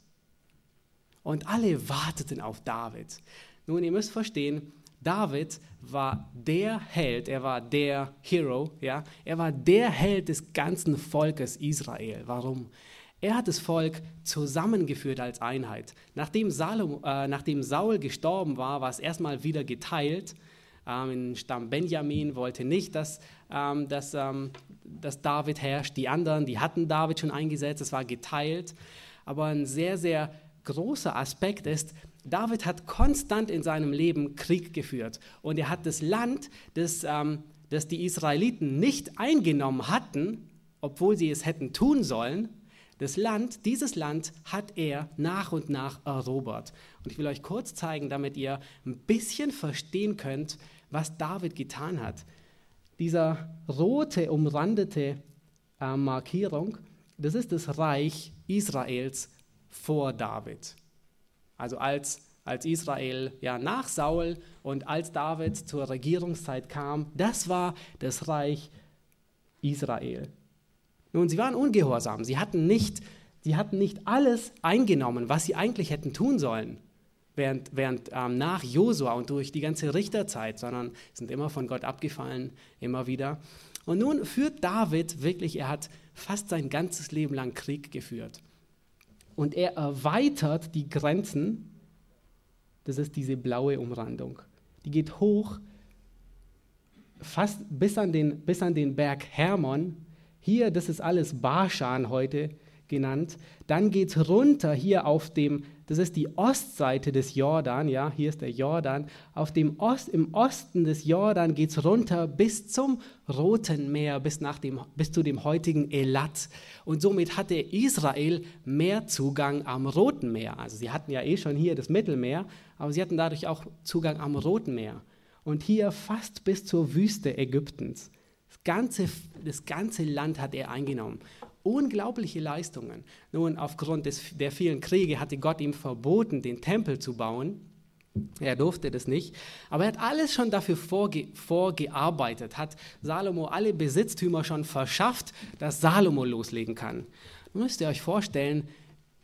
Und alle warteten auf David. Nun, ihr müsst verstehen, David war der Held, er war der Hero, ja, er war der Held des ganzen Volkes Israel. Warum? Er hat das Volk zusammengeführt als Einheit. Nachdem, Salom, äh, nachdem Saul gestorben war, war es erstmal wieder geteilt. Ähm, Stamm Benjamin wollte nicht, dass, ähm, dass, ähm, dass David herrscht. Die anderen, die hatten David schon eingesetzt, es war geteilt. Aber ein sehr, sehr großer Aspekt ist, David hat konstant in seinem Leben Krieg geführt und er hat das Land, das, ähm, das die Israeliten nicht eingenommen hatten, obwohl sie es hätten tun sollen, das Land, dieses Land hat er nach und nach erobert. Und ich will euch kurz zeigen, damit ihr ein bisschen verstehen könnt, was David getan hat. Dieser rote umrandete äh, Markierung, das ist das Reich Israels vor David. Also als, als Israel ja, nach Saul und als David zur Regierungszeit kam, das war das Reich Israel. Nun, sie waren ungehorsam. Sie hatten nicht, sie hatten nicht alles eingenommen, was sie eigentlich hätten tun sollen während, während ähm, nach Josua und durch die ganze Richterzeit, sondern sind immer von Gott abgefallen, immer wieder. Und nun führt David wirklich, er hat fast sein ganzes Leben lang Krieg geführt und er erweitert die Grenzen. Das ist diese blaue Umrandung. Die geht hoch, fast bis an den, bis an den Berg Hermon. Hier, das ist alles Barschan heute genannt. Dann geht es runter hier auf dem das ist die Ostseite des Jordan, ja, hier ist der Jordan. Auf dem Ost, Im Osten des Jordan geht es runter bis zum Roten Meer, bis, nach dem, bis zu dem heutigen Elat. Und somit hatte Israel mehr Zugang am Roten Meer. Also sie hatten ja eh schon hier das Mittelmeer, aber sie hatten dadurch auch Zugang am Roten Meer. Und hier fast bis zur Wüste Ägyptens. Das ganze, das ganze Land hat er eingenommen unglaubliche Leistungen. Nun, aufgrund des, der vielen Kriege hatte Gott ihm verboten, den Tempel zu bauen. Er durfte das nicht, aber er hat alles schon dafür vorge vorgearbeitet, hat Salomo alle Besitztümer schon verschafft, dass Salomo loslegen kann. Nun müsst ihr euch vorstellen,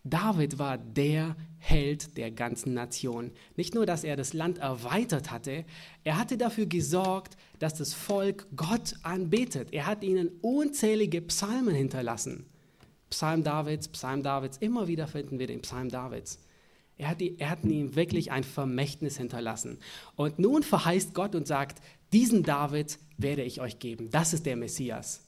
David war der Held der ganzen Nation. Nicht nur, dass er das Land erweitert hatte, er hatte dafür gesorgt, dass das Volk Gott anbetet. Er hat ihnen unzählige Psalmen hinterlassen. Psalm Davids, Psalm Davids, immer wieder finden wir den Psalm Davids. Er hat, die, er hat ihnen wirklich ein Vermächtnis hinterlassen. Und nun verheißt Gott und sagt, diesen David werde ich euch geben. Das ist der Messias.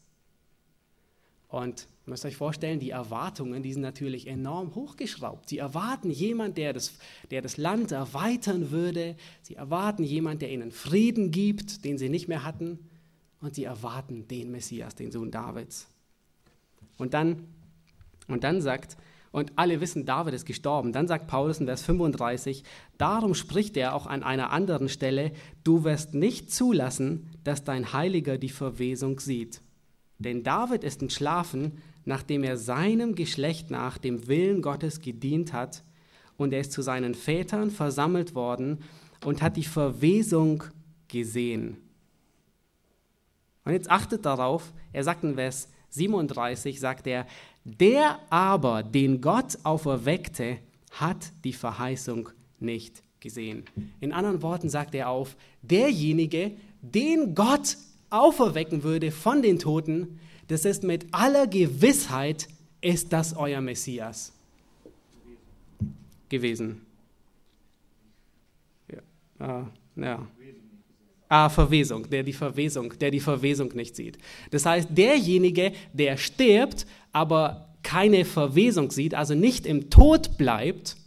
Und ihr müsst euch vorstellen, die Erwartungen, die sind natürlich enorm hochgeschraubt. Sie erwarten jemanden, der das, der das Land erweitern würde. Sie erwarten jemanden, der ihnen Frieden gibt, den sie nicht mehr hatten. Und sie erwarten den Messias, den Sohn Davids. Und dann, und dann sagt, und alle wissen, David ist gestorben. Dann sagt Paulus in Vers 35, darum spricht er auch an einer anderen Stelle, du wirst nicht zulassen, dass dein Heiliger die Verwesung sieht. Denn David ist entschlafen, nachdem er seinem Geschlecht nach dem Willen Gottes gedient hat, und er ist zu seinen Vätern versammelt worden und hat die Verwesung gesehen. Und jetzt achtet darauf, er sagt in Vers 37, sagt er, der aber, den Gott auferweckte, hat die Verheißung nicht gesehen. In anderen Worten sagt er auf, derjenige, den Gott auferwecken würde von den Toten, das ist mit aller Gewissheit, ist das euer Messias gewesen. Ja, äh, ja. ah, Verwesung, der die Verwesung, der die Verwesung nicht sieht. Das heißt, derjenige, der stirbt, aber keine Verwesung sieht, also nicht im Tod bleibt,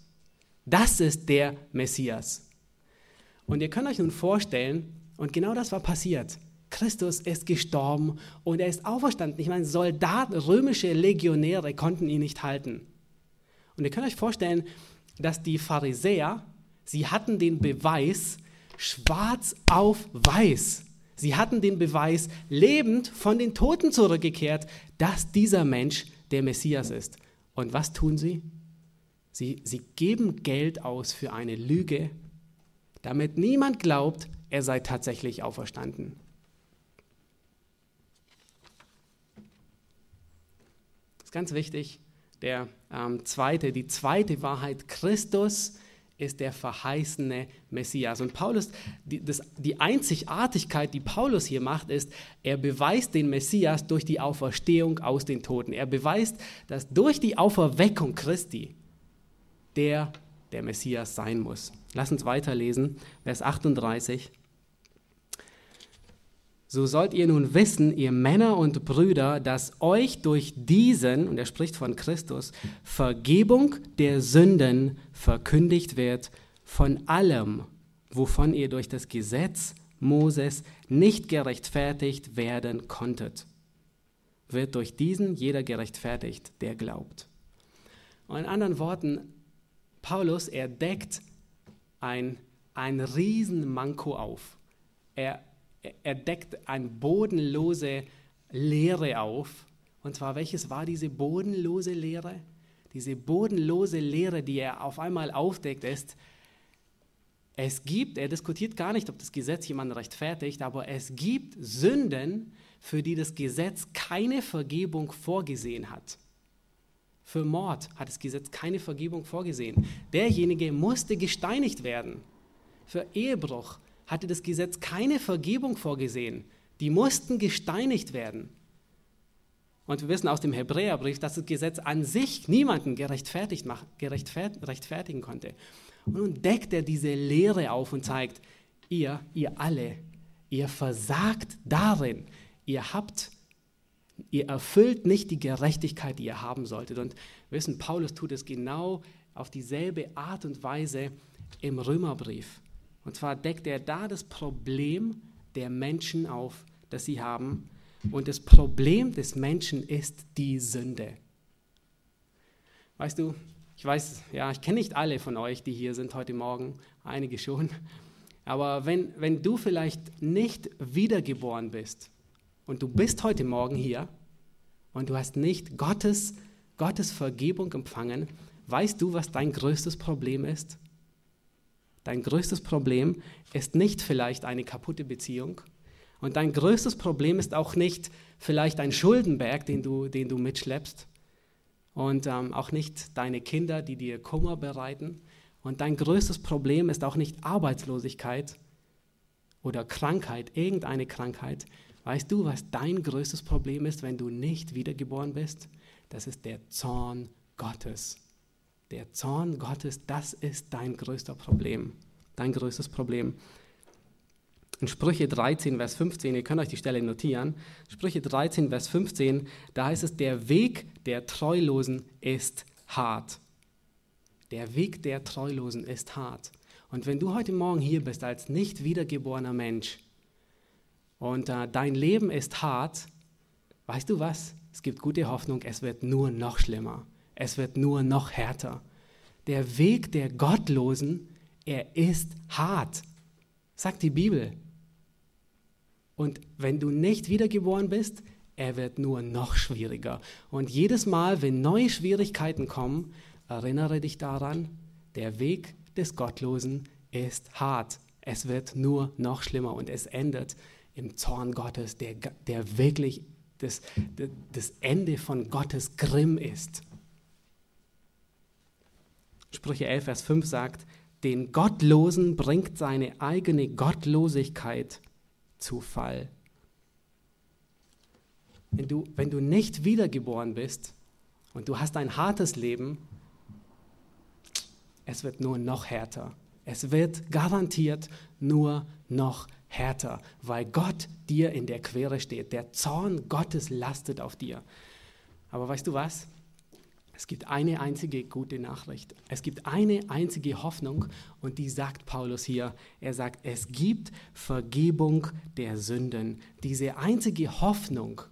das ist der Messias. Und ihr könnt euch nun vorstellen, und genau das war passiert. Christus ist gestorben und er ist auferstanden. Ich meine, Soldaten, römische Legionäre konnten ihn nicht halten. Und ihr könnt euch vorstellen, dass die Pharisäer, sie hatten den Beweis schwarz auf weiß. Sie hatten den Beweis lebend von den Toten zurückgekehrt, dass dieser Mensch der Messias ist. Und was tun sie? Sie, sie geben Geld aus für eine Lüge, damit niemand glaubt, er sei tatsächlich auferstanden. Ist ganz wichtig. Der ähm, zweite, die zweite Wahrheit, Christus ist der verheißene Messias. Und Paulus, die, das, die Einzigartigkeit, die Paulus hier macht, ist, er beweist den Messias durch die Auferstehung aus den Toten. Er beweist, dass durch die Auferweckung Christi der der Messias sein muss. Lass uns weiterlesen, Vers 38. So sollt ihr nun wissen, ihr Männer und Brüder, dass euch durch diesen, und er spricht von Christus, Vergebung der Sünden verkündigt wird von allem, wovon ihr durch das Gesetz Moses nicht gerechtfertigt werden konntet. Wird durch diesen jeder gerechtfertigt, der glaubt. Und in anderen Worten, Paulus, er deckt ein, ein Riesenmanko auf. Er er deckt eine bodenlose Lehre auf. Und zwar, welches war diese bodenlose Lehre? Diese bodenlose Lehre, die er auf einmal aufdeckt, ist, es gibt, er diskutiert gar nicht, ob das Gesetz jemanden rechtfertigt, aber es gibt Sünden, für die das Gesetz keine Vergebung vorgesehen hat. Für Mord hat das Gesetz keine Vergebung vorgesehen. Derjenige musste gesteinigt werden. Für Ehebruch hatte das Gesetz keine Vergebung vorgesehen. Die mussten gesteinigt werden. Und wir wissen aus dem Hebräerbrief, dass das Gesetz an sich niemanden gerechtfertigt, gerechtfertigen konnte. Und nun deckt er diese Lehre auf und zeigt, ihr, ihr alle, ihr versagt darin. Ihr habt, ihr erfüllt nicht die Gerechtigkeit, die ihr haben solltet. Und wir wissen, Paulus tut es genau auf dieselbe Art und Weise im Römerbrief. Und zwar deckt er da das Problem der Menschen auf, das sie haben. Und das Problem des Menschen ist die Sünde. Weißt du, ich weiß, ja, ich kenne nicht alle von euch, die hier sind heute Morgen, einige schon. Aber wenn, wenn du vielleicht nicht wiedergeboren bist und du bist heute Morgen hier und du hast nicht Gottes, Gottes Vergebung empfangen, weißt du, was dein größtes Problem ist? Dein größtes Problem ist nicht vielleicht eine kaputte Beziehung. Und dein größtes Problem ist auch nicht vielleicht ein Schuldenberg, den du, den du mitschleppst. Und ähm, auch nicht deine Kinder, die dir Kummer bereiten. Und dein größtes Problem ist auch nicht Arbeitslosigkeit oder Krankheit, irgendeine Krankheit. Weißt du, was dein größtes Problem ist, wenn du nicht wiedergeboren bist? Das ist der Zorn Gottes. Der Zorn Gottes, das ist dein größter Problem. Dein größtes Problem. In Sprüche 13, Vers 15, ihr könnt euch die Stelle notieren. Sprüche 13, Vers 15, da heißt es, der Weg der Treulosen ist hart. Der Weg der Treulosen ist hart. Und wenn du heute Morgen hier bist als nicht wiedergeborener Mensch und äh, dein Leben ist hart, weißt du was? Es gibt gute Hoffnung, es wird nur noch schlimmer. Es wird nur noch härter. Der Weg der Gottlosen, er ist hart, sagt die Bibel. Und wenn du nicht wiedergeboren bist, er wird nur noch schwieriger. Und jedes Mal, wenn neue Schwierigkeiten kommen, erinnere dich daran, der Weg des Gottlosen ist hart. Es wird nur noch schlimmer und es endet im Zorn Gottes, der, der wirklich das, das Ende von Gottes Grimm ist. Sprüche 11, Vers 5 sagt, den Gottlosen bringt seine eigene Gottlosigkeit zu Fall. Wenn du, wenn du nicht wiedergeboren bist und du hast ein hartes Leben, es wird nur noch härter. Es wird garantiert nur noch härter, weil Gott dir in der Quere steht. Der Zorn Gottes lastet auf dir. Aber weißt du was? Es gibt eine einzige gute Nachricht. Es gibt eine einzige Hoffnung und die sagt Paulus hier. Er sagt, es gibt Vergebung der Sünden. Diese einzige Hoffnung,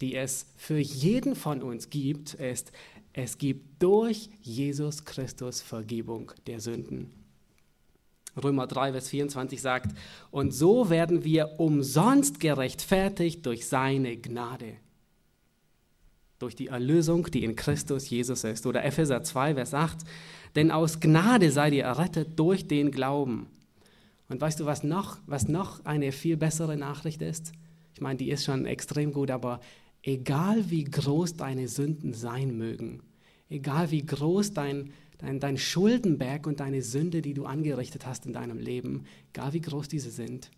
die es für jeden von uns gibt, ist, es gibt durch Jesus Christus Vergebung der Sünden. Römer 3, Vers 24 sagt, und so werden wir umsonst gerechtfertigt durch seine Gnade durch die Erlösung, die in Christus Jesus ist. Oder Epheser 2, Vers 8, denn aus Gnade seid ihr errettet durch den Glauben. Und weißt du, was noch, was noch eine viel bessere Nachricht ist? Ich meine, die ist schon extrem gut, aber egal wie groß deine Sünden sein mögen, egal wie groß dein, dein, dein Schuldenberg und deine Sünde, die du angerichtet hast in deinem Leben, egal wie groß diese sind,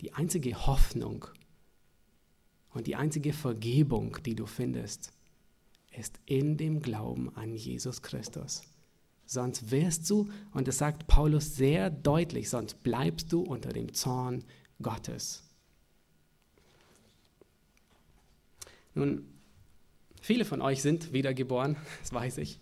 die einzige Hoffnung und die einzige Vergebung, die du findest, ist in dem Glauben an Jesus Christus. Sonst wirst du, und das sagt Paulus sehr deutlich, sonst bleibst du unter dem Zorn Gottes. Nun, viele von euch sind wiedergeboren, das weiß ich.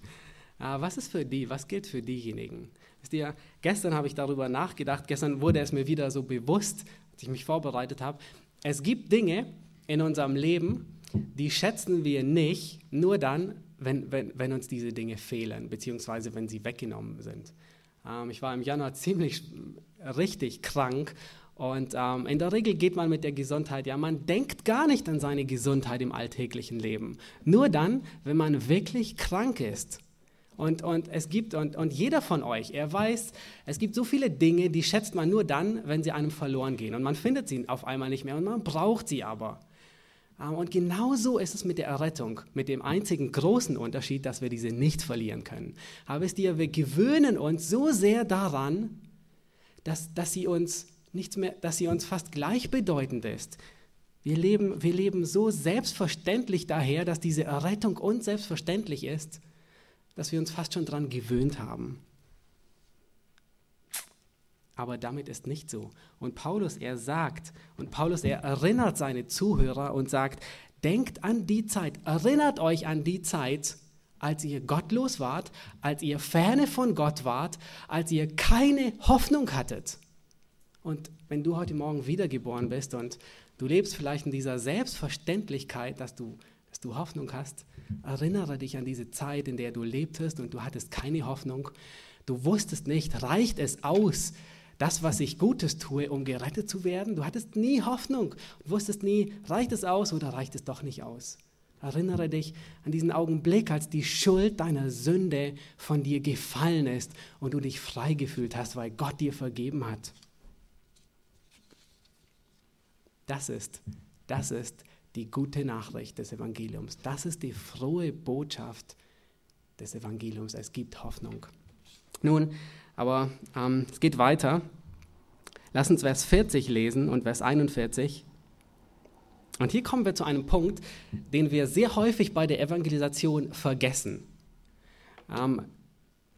Aber was ist für die, was gilt für diejenigen? Wisst ihr, gestern habe ich darüber nachgedacht, gestern wurde es mir wieder so bewusst, als ich mich vorbereitet habe. Es gibt Dinge, in unserem Leben, die schätzen wir nicht nur dann, wenn, wenn, wenn uns diese Dinge fehlen, beziehungsweise wenn sie weggenommen sind. Ähm, ich war im Januar ziemlich richtig krank und ähm, in der Regel geht man mit der Gesundheit, ja, man denkt gar nicht an seine Gesundheit im alltäglichen Leben. Nur dann, wenn man wirklich krank ist. Und, und es gibt, und, und jeder von euch, er weiß, es gibt so viele Dinge, die schätzt man nur dann, wenn sie einem verloren gehen. Und man findet sie auf einmal nicht mehr und man braucht sie aber. Ähm, und genauso ist es mit der Errettung, mit dem einzigen großen Unterschied, dass wir diese nicht verlieren können. Aber es dir, wir gewöhnen uns so sehr daran, dass, dass, sie uns nichts mehr, dass sie uns fast gleichbedeutend ist. Wir leben, wir leben so selbstverständlich daher, dass diese Errettung uns selbstverständlich ist, dass wir uns fast schon daran gewöhnt haben. Aber damit ist nicht so. Und Paulus, er sagt, und Paulus, er erinnert seine Zuhörer und sagt, denkt an die Zeit, erinnert euch an die Zeit, als ihr gottlos wart, als ihr ferne von Gott wart, als ihr keine Hoffnung hattet. Und wenn du heute Morgen wiedergeboren bist und du lebst vielleicht in dieser Selbstverständlichkeit, dass du, dass du Hoffnung hast, erinnere dich an diese Zeit, in der du lebtest und du hattest keine Hoffnung. Du wusstest nicht, reicht es aus, das, was ich Gutes tue, um gerettet zu werden? Du hattest nie Hoffnung und wusstest nie, reicht es aus oder reicht es doch nicht aus? Erinnere dich an diesen Augenblick, als die Schuld deiner Sünde von dir gefallen ist und du dich frei gefühlt hast, weil Gott dir vergeben hat. Das ist, das ist die gute Nachricht des Evangeliums. Das ist die frohe Botschaft des Evangeliums. Es gibt Hoffnung. Nun, aber ähm, es geht weiter. Lass uns Vers 40 lesen und Vers 41. Und hier kommen wir zu einem Punkt, den wir sehr häufig bei der Evangelisation vergessen. Ähm,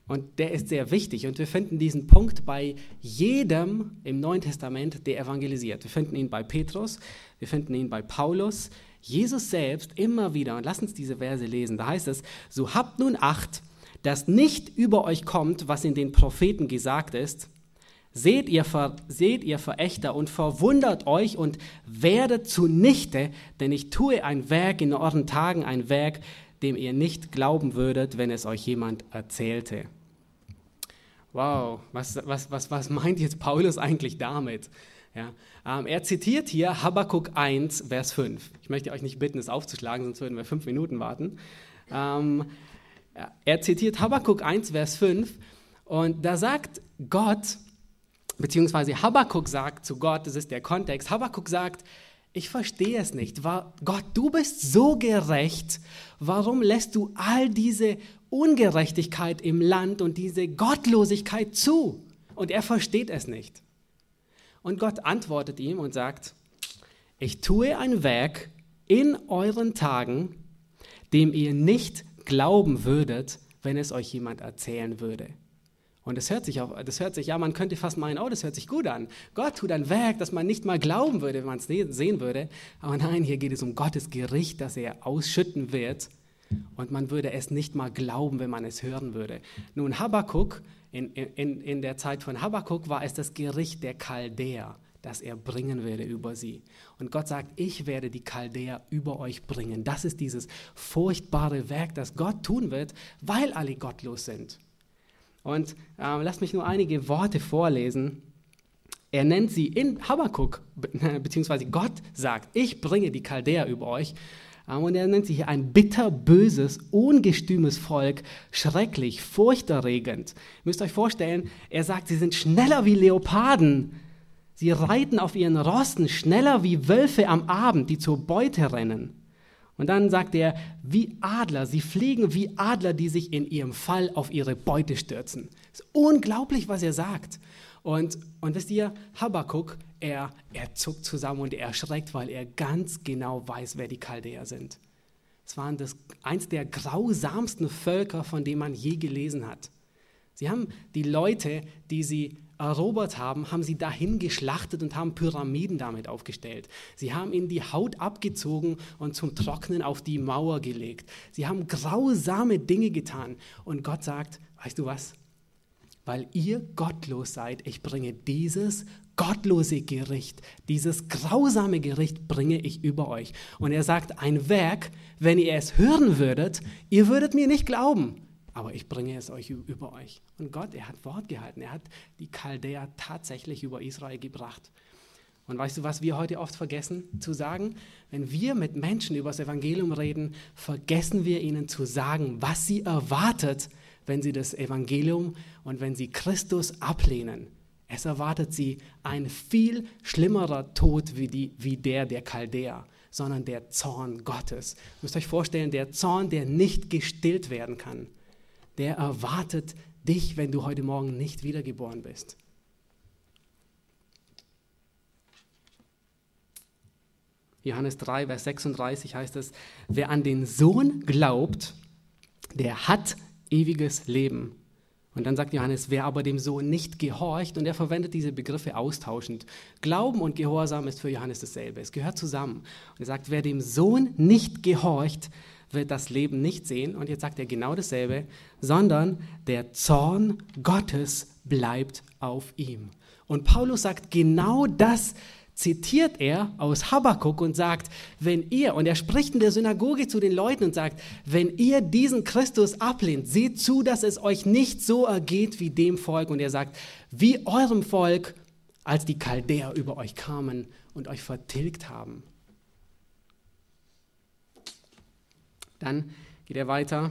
und der ist sehr wichtig. Und wir finden diesen Punkt bei jedem im Neuen Testament, der evangelisiert. Wir finden ihn bei Petrus, wir finden ihn bei Paulus, Jesus selbst immer wieder. Und lass uns diese Verse lesen. Da heißt es, so habt nun Acht, dass nicht über euch kommt, was in den Propheten gesagt ist. Seht ihr, seht ihr Verächter und verwundert euch und werdet zunichte, denn ich tue ein Werk in euren Tagen, ein Werk, dem ihr nicht glauben würdet, wenn es euch jemand erzählte. Wow, was, was, was, was meint jetzt Paulus eigentlich damit? Ja, ähm, er zitiert hier Habakkuk 1, Vers 5. Ich möchte euch nicht bitten, es aufzuschlagen, sonst würden wir fünf Minuten warten. Ähm, er zitiert Habakkuk 1, Vers 5 und da sagt Gott, beziehungsweise Habakkuk sagt zu Gott, das ist der Kontext, Habakkuk sagt, ich verstehe es nicht. Gott, du bist so gerecht. Warum lässt du all diese Ungerechtigkeit im Land und diese Gottlosigkeit zu? Und er versteht es nicht. Und Gott antwortet ihm und sagt, ich tue ein Werk in euren Tagen, dem ihr nicht glauben würdet, wenn es euch jemand erzählen würde. Und das hört sich, auf, das hört sich, ja, man könnte fast meinen, oh, das hört sich gut an. Gott tut ein Werk, das man nicht mal glauben würde, wenn man es sehen würde. Aber nein, hier geht es um Gottes Gericht, das er ausschütten wird. Und man würde es nicht mal glauben, wenn man es hören würde. Nun, Habakkuk, in, in, in der Zeit von Habakkuk war es das Gericht der Chaldäer, das er bringen werde über sie. Und Gott sagt, ich werde die Chaldäer über euch bringen. Das ist dieses furchtbare Werk, das Gott tun wird, weil alle gottlos sind. Und äh, lasst mich nur einige Worte vorlesen. Er nennt sie in Habakkuk, beziehungsweise Gott sagt, ich bringe die Chaldäer über euch. Ähm, und er nennt sie hier ein bitterböses, ungestümes Volk, schrecklich, furchterregend. Ihr müsst euch vorstellen, er sagt, sie sind schneller wie Leoparden. Sie reiten auf ihren Rosten schneller wie Wölfe am Abend, die zur Beute rennen. Und dann sagt er, wie Adler, sie fliegen wie Adler, die sich in ihrem Fall auf ihre Beute stürzen. Es ist unglaublich, was er sagt. Und, und wisst ihr, Habakkuk, er, er zuckt zusammen und er erschreckt, weil er ganz genau weiß, wer die Chaldäer sind. Es waren das, eins der grausamsten Völker, von denen man je gelesen hat. Sie haben die Leute, die sie erobert haben, haben sie dahin geschlachtet und haben Pyramiden damit aufgestellt. Sie haben ihnen die Haut abgezogen und zum Trocknen auf die Mauer gelegt. Sie haben grausame Dinge getan. Und Gott sagt, weißt du was? Weil ihr gottlos seid, ich bringe dieses gottlose Gericht, dieses grausame Gericht bringe ich über euch. Und er sagt, ein Werk, wenn ihr es hören würdet, ihr würdet mir nicht glauben aber ich bringe es euch über euch. Und Gott, er hat Wort gehalten. Er hat die Chaldäer tatsächlich über Israel gebracht. Und weißt du, was wir heute oft vergessen zu sagen? Wenn wir mit Menschen über das Evangelium reden, vergessen wir ihnen zu sagen, was sie erwartet, wenn sie das Evangelium und wenn sie Christus ablehnen. Es erwartet sie ein viel schlimmerer Tod wie, die, wie der der Chaldäer, sondern der Zorn Gottes. Ihr müsst euch vorstellen, der Zorn, der nicht gestillt werden kann der erwartet dich, wenn du heute Morgen nicht wiedergeboren bist. Johannes 3, Vers 36 heißt es, wer an den Sohn glaubt, der hat ewiges Leben. Und dann sagt Johannes, wer aber dem Sohn nicht gehorcht, und er verwendet diese Begriffe austauschend. Glauben und Gehorsam ist für Johannes dasselbe, es gehört zusammen. Und er sagt, wer dem Sohn nicht gehorcht, wird das Leben nicht sehen, und jetzt sagt er genau dasselbe, sondern der Zorn Gottes bleibt auf ihm. Und Paulus sagt genau das, zitiert er aus Habakkuk und sagt, wenn ihr, und er spricht in der Synagoge zu den Leuten und sagt, wenn ihr diesen Christus ablehnt, seht zu, dass es euch nicht so ergeht wie dem Volk. Und er sagt, wie eurem Volk, als die Chaldäer über euch kamen und euch vertilgt haben. Dann geht er weiter.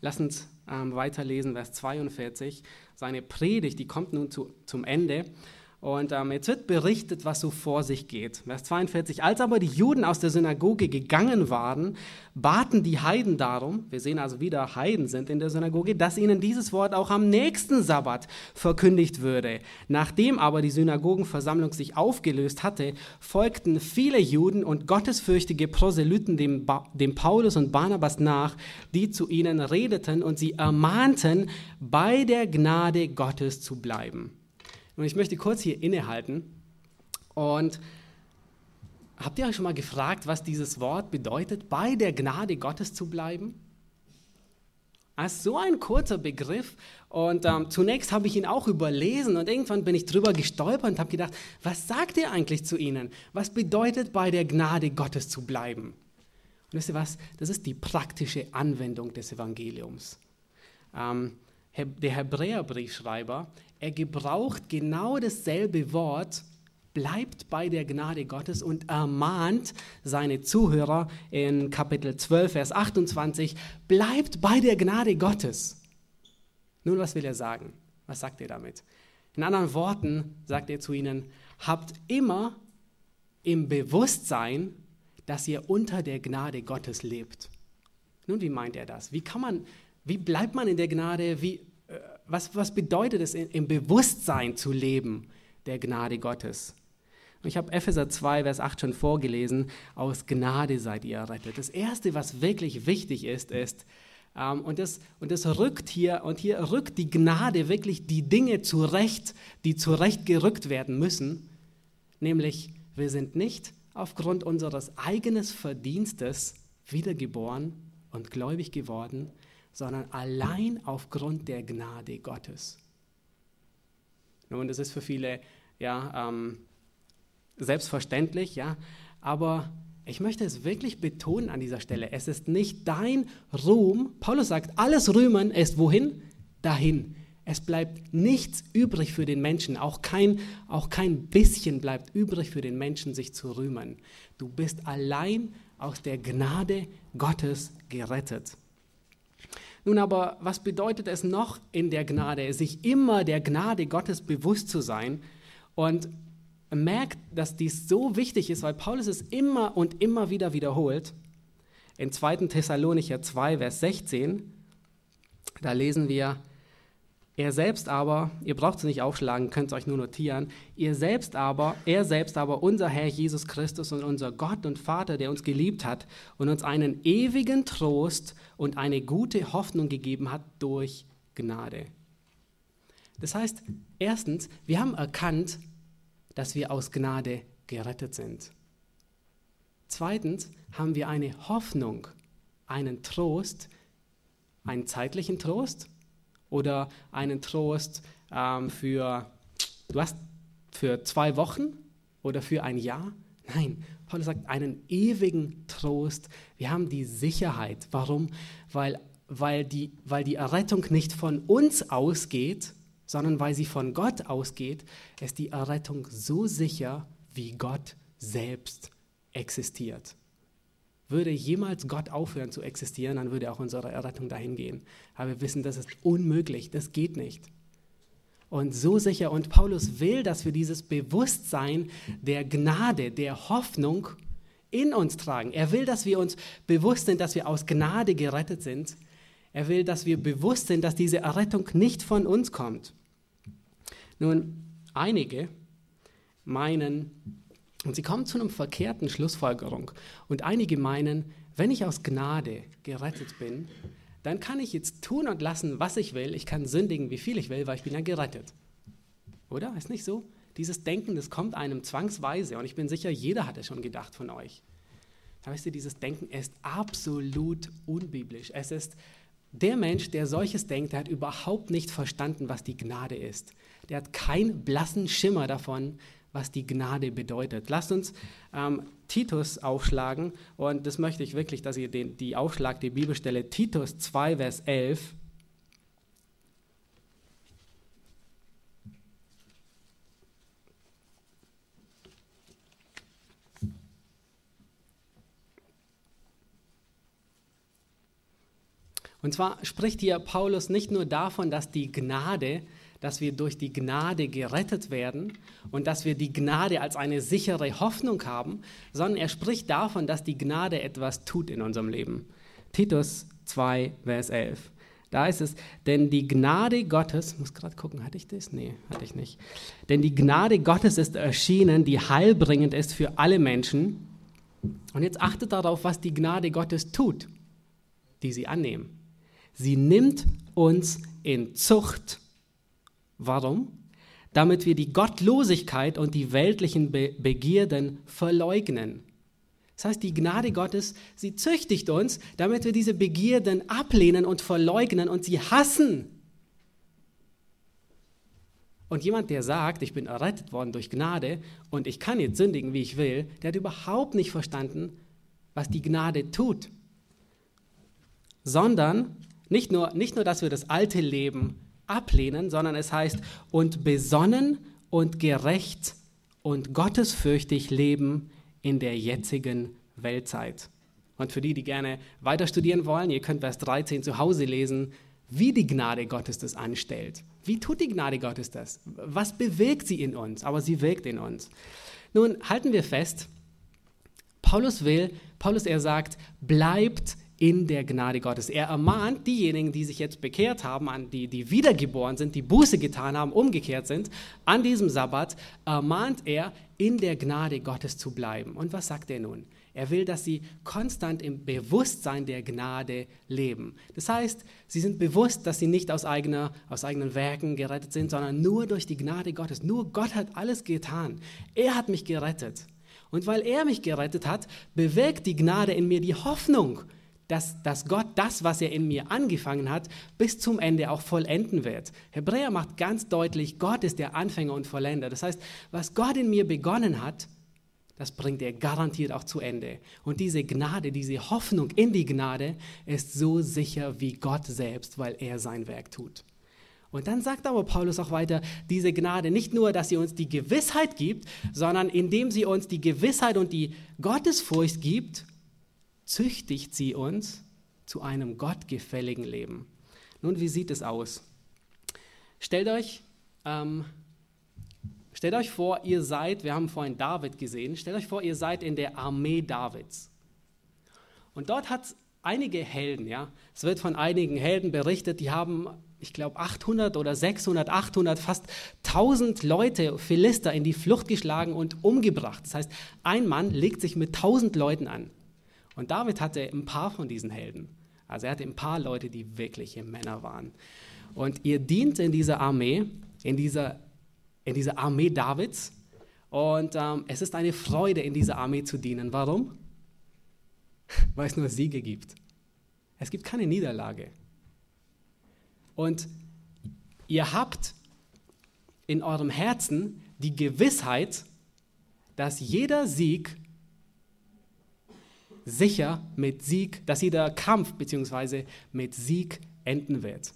Lass uns ähm, weiterlesen, Vers 42. Seine Predigt, die kommt nun zu, zum Ende. Und ähm, jetzt wird berichtet, was so vor sich geht. Vers 42. Als aber die Juden aus der Synagoge gegangen waren, baten die Heiden darum, wir sehen also wieder Heiden sind in der Synagoge, dass ihnen dieses Wort auch am nächsten Sabbat verkündigt würde. Nachdem aber die Synagogenversammlung sich aufgelöst hatte, folgten viele Juden und gottesfürchtige Proselyten dem, dem Paulus und Barnabas nach, die zu ihnen redeten und sie ermahnten, bei der Gnade Gottes zu bleiben. Und ich möchte kurz hier innehalten. Und habt ihr euch schon mal gefragt, was dieses Wort bedeutet, bei der Gnade Gottes zu bleiben? Das ist so ein kurzer Begriff. Und ähm, zunächst habe ich ihn auch überlesen und irgendwann bin ich drüber gestolpert und habe gedacht, was sagt er eigentlich zu ihnen? Was bedeutet bei der Gnade Gottes zu bleiben? Und wisst ihr was? Das ist die praktische Anwendung des Evangeliums. Ähm, der Hebräerbriefschreiber, er gebraucht genau dasselbe Wort, bleibt bei der Gnade Gottes und ermahnt seine Zuhörer in Kapitel 12, Vers 28, bleibt bei der Gnade Gottes. Nun, was will er sagen? Was sagt er damit? In anderen Worten sagt er zu ihnen, habt immer im Bewusstsein, dass ihr unter der Gnade Gottes lebt. Nun, wie meint er das? Wie kann man, wie bleibt man in der Gnade? Wie, was, was bedeutet es, im Bewusstsein zu leben der Gnade Gottes? Ich habe Epheser 2, Vers 8 schon vorgelesen. Aus Gnade seid ihr errettet. Das Erste, was wirklich wichtig ist, ist, Ähm, und, das, und das rückt hier, und hier rückt die Gnade wirklich die Dinge zurecht, die zurechtgerückt werden müssen. Nämlich, wir sind nicht aufgrund unseres eigenen Verdienstes wiedergeboren und gläubig geworden, sondern allein aufgrund der Gnade Gottes. Nun, das ist für viele ja, ähm, selbstverständlich, ja, aber ich möchte es wirklich betonen an dieser Stelle. Es ist nicht dein Ruhm. Paulus sagt, alles Rühmen ist wohin? Dahin. Es bleibt nichts übrig für den Menschen, auch kein, auch kein bisschen bleibt übrig für den Menschen, sich zu rühmen. Du bist allein aus der Gnade Gottes gerettet. Nun aber, was bedeutet es noch in der Gnade, sich immer der Gnade Gottes bewusst zu sein? Und merkt, dass dies so wichtig ist, weil Paulus es immer und immer wieder wiederholt. In 2. Thessalonicher 2, Vers 16, da lesen wir, er selbst aber, ihr braucht es nicht aufschlagen, könnt es euch nur notieren, ihr selbst aber, er selbst aber, unser Herr Jesus Christus und unser Gott und Vater, der uns geliebt hat und uns einen ewigen Trost und eine gute Hoffnung gegeben hat durch Gnade. Das heißt, erstens, wir haben erkannt, dass wir aus Gnade gerettet sind. Zweitens haben wir eine Hoffnung, einen Trost, einen zeitlichen Trost oder einen Trost ähm, für, du hast für zwei Wochen oder für ein Jahr. Nein, Paulus sagt einen ewigen Trost. Wir haben die Sicherheit. Warum? Weil, weil, die, weil die Errettung nicht von uns ausgeht, sondern weil sie von Gott ausgeht, ist die Errettung so sicher, wie Gott selbst existiert. Würde jemals Gott aufhören zu existieren, dann würde auch unsere Errettung dahin gehen. Aber wir wissen, das ist unmöglich, das geht nicht. Und so sicher, und Paulus will, dass wir dieses Bewusstsein der Gnade, der Hoffnung in uns tragen. Er will, dass wir uns bewusst sind, dass wir aus Gnade gerettet sind. Er will, dass wir bewusst sind, dass diese Errettung nicht von uns kommt. Nun, einige meinen, und sie kommen zu einer verkehrten Schlussfolgerung, und einige meinen, wenn ich aus Gnade gerettet bin, dann kann ich jetzt tun und lassen, was ich will. Ich kann sündigen, wie viel ich will, weil ich bin ja gerettet. Oder? Ist nicht so? Dieses Denken, das kommt einem zwangsweise. Und ich bin sicher, jeder hat es schon gedacht von euch. Da weißt du, dieses Denken ist absolut unbiblisch. Es ist der Mensch, der solches denkt, der hat überhaupt nicht verstanden, was die Gnade ist der hat keinen blassen Schimmer davon, was die Gnade bedeutet. Lasst uns ähm, Titus aufschlagen und das möchte ich wirklich, dass ihr den, die aufschlagt, die Bibelstelle Titus 2, Vers 11. Und zwar spricht hier Paulus nicht nur davon, dass die Gnade dass wir durch die Gnade gerettet werden und dass wir die Gnade als eine sichere Hoffnung haben, sondern er spricht davon, dass die Gnade etwas tut in unserem Leben. Titus 2, Vers 11. Da ist es, denn die Gnade Gottes, muss gerade gucken, hatte ich das? Nee, hatte ich nicht. Denn die Gnade Gottes ist erschienen, die heilbringend ist für alle Menschen. Und jetzt achtet darauf, was die Gnade Gottes tut, die sie annehmen. Sie nimmt uns in Zucht Warum? Damit wir die Gottlosigkeit und die weltlichen Be Begierden verleugnen. Das heißt, die Gnade Gottes, sie züchtigt uns, damit wir diese Begierden ablehnen und verleugnen und sie hassen. Und jemand, der sagt, ich bin errettet worden durch Gnade und ich kann jetzt sündigen, wie ich will, der hat überhaupt nicht verstanden, was die Gnade tut. Sondern nicht nur, nicht nur, dass wir das alte Leben ablehnen, sondern es heißt, und besonnen und gerecht und gottesfürchtig leben in der jetzigen Weltzeit. Und für die, die gerne weiter studieren wollen, ihr könnt Vers 13 zu Hause lesen, wie die Gnade Gottes das anstellt. Wie tut die Gnade Gottes das? Was bewegt sie in uns? Aber sie wirkt in uns. Nun halten wir fest, Paulus will, Paulus er sagt, bleibt in der Gnade Gottes. Er ermahnt diejenigen, die sich jetzt bekehrt haben, an die, die wiedergeboren sind, die Buße getan haben, umgekehrt sind, an diesem Sabbat ermahnt er, in der Gnade Gottes zu bleiben. Und was sagt er nun? Er will, dass sie konstant im Bewusstsein der Gnade leben. Das heißt, sie sind bewusst, dass sie nicht aus, eigener, aus eigenen Werken gerettet sind, sondern nur durch die Gnade Gottes. Nur Gott hat alles getan. Er hat mich gerettet. Und weil er mich gerettet hat, bewirkt die Gnade in mir die Hoffnung, dass, dass Gott das, was er in mir angefangen hat, bis zum Ende auch vollenden wird. Hebräer macht ganz deutlich, Gott ist der Anfänger und Vollender. Das heißt, was Gott in mir begonnen hat, das bringt er garantiert auch zu Ende. Und diese Gnade, diese Hoffnung in die Gnade ist so sicher wie Gott selbst, weil er sein Werk tut. Und dann sagt aber Paulus auch weiter, diese Gnade nicht nur, dass sie uns die Gewissheit gibt, sondern indem sie uns die Gewissheit und die Gottesfurcht gibt, züchtigt sie uns zu einem gottgefälligen Leben. Nun, wie sieht es aus? Stellt euch ähm, Stellt euch vor, ihr seid, wir haben vorhin David gesehen, stellt euch vor, ihr seid in der Armee Davids. Und dort hat es einige Helden, ja. Es wird von einigen Helden berichtet, die haben, ich glaube, 800 oder 600, 800, fast 1000 Leute, Philister, in die Flucht geschlagen und umgebracht. Das heißt, ein Mann legt sich mit 1000 Leuten an. Und David hatte ein paar von diesen Helden. Also er hatte ein paar Leute, die wirkliche Männer waren. Und ihr dient in dieser Armee, in dieser in dieser Armee Davids. Und ähm, es ist eine Freude, in dieser Armee zu dienen. Warum? Weil es nur Siege gibt. Es gibt keine Niederlage. Und ihr habt in eurem Herzen die Gewissheit, dass jeder Sieg sicher mit Sieg, dass jeder Kampf bzw. mit Sieg enden wird.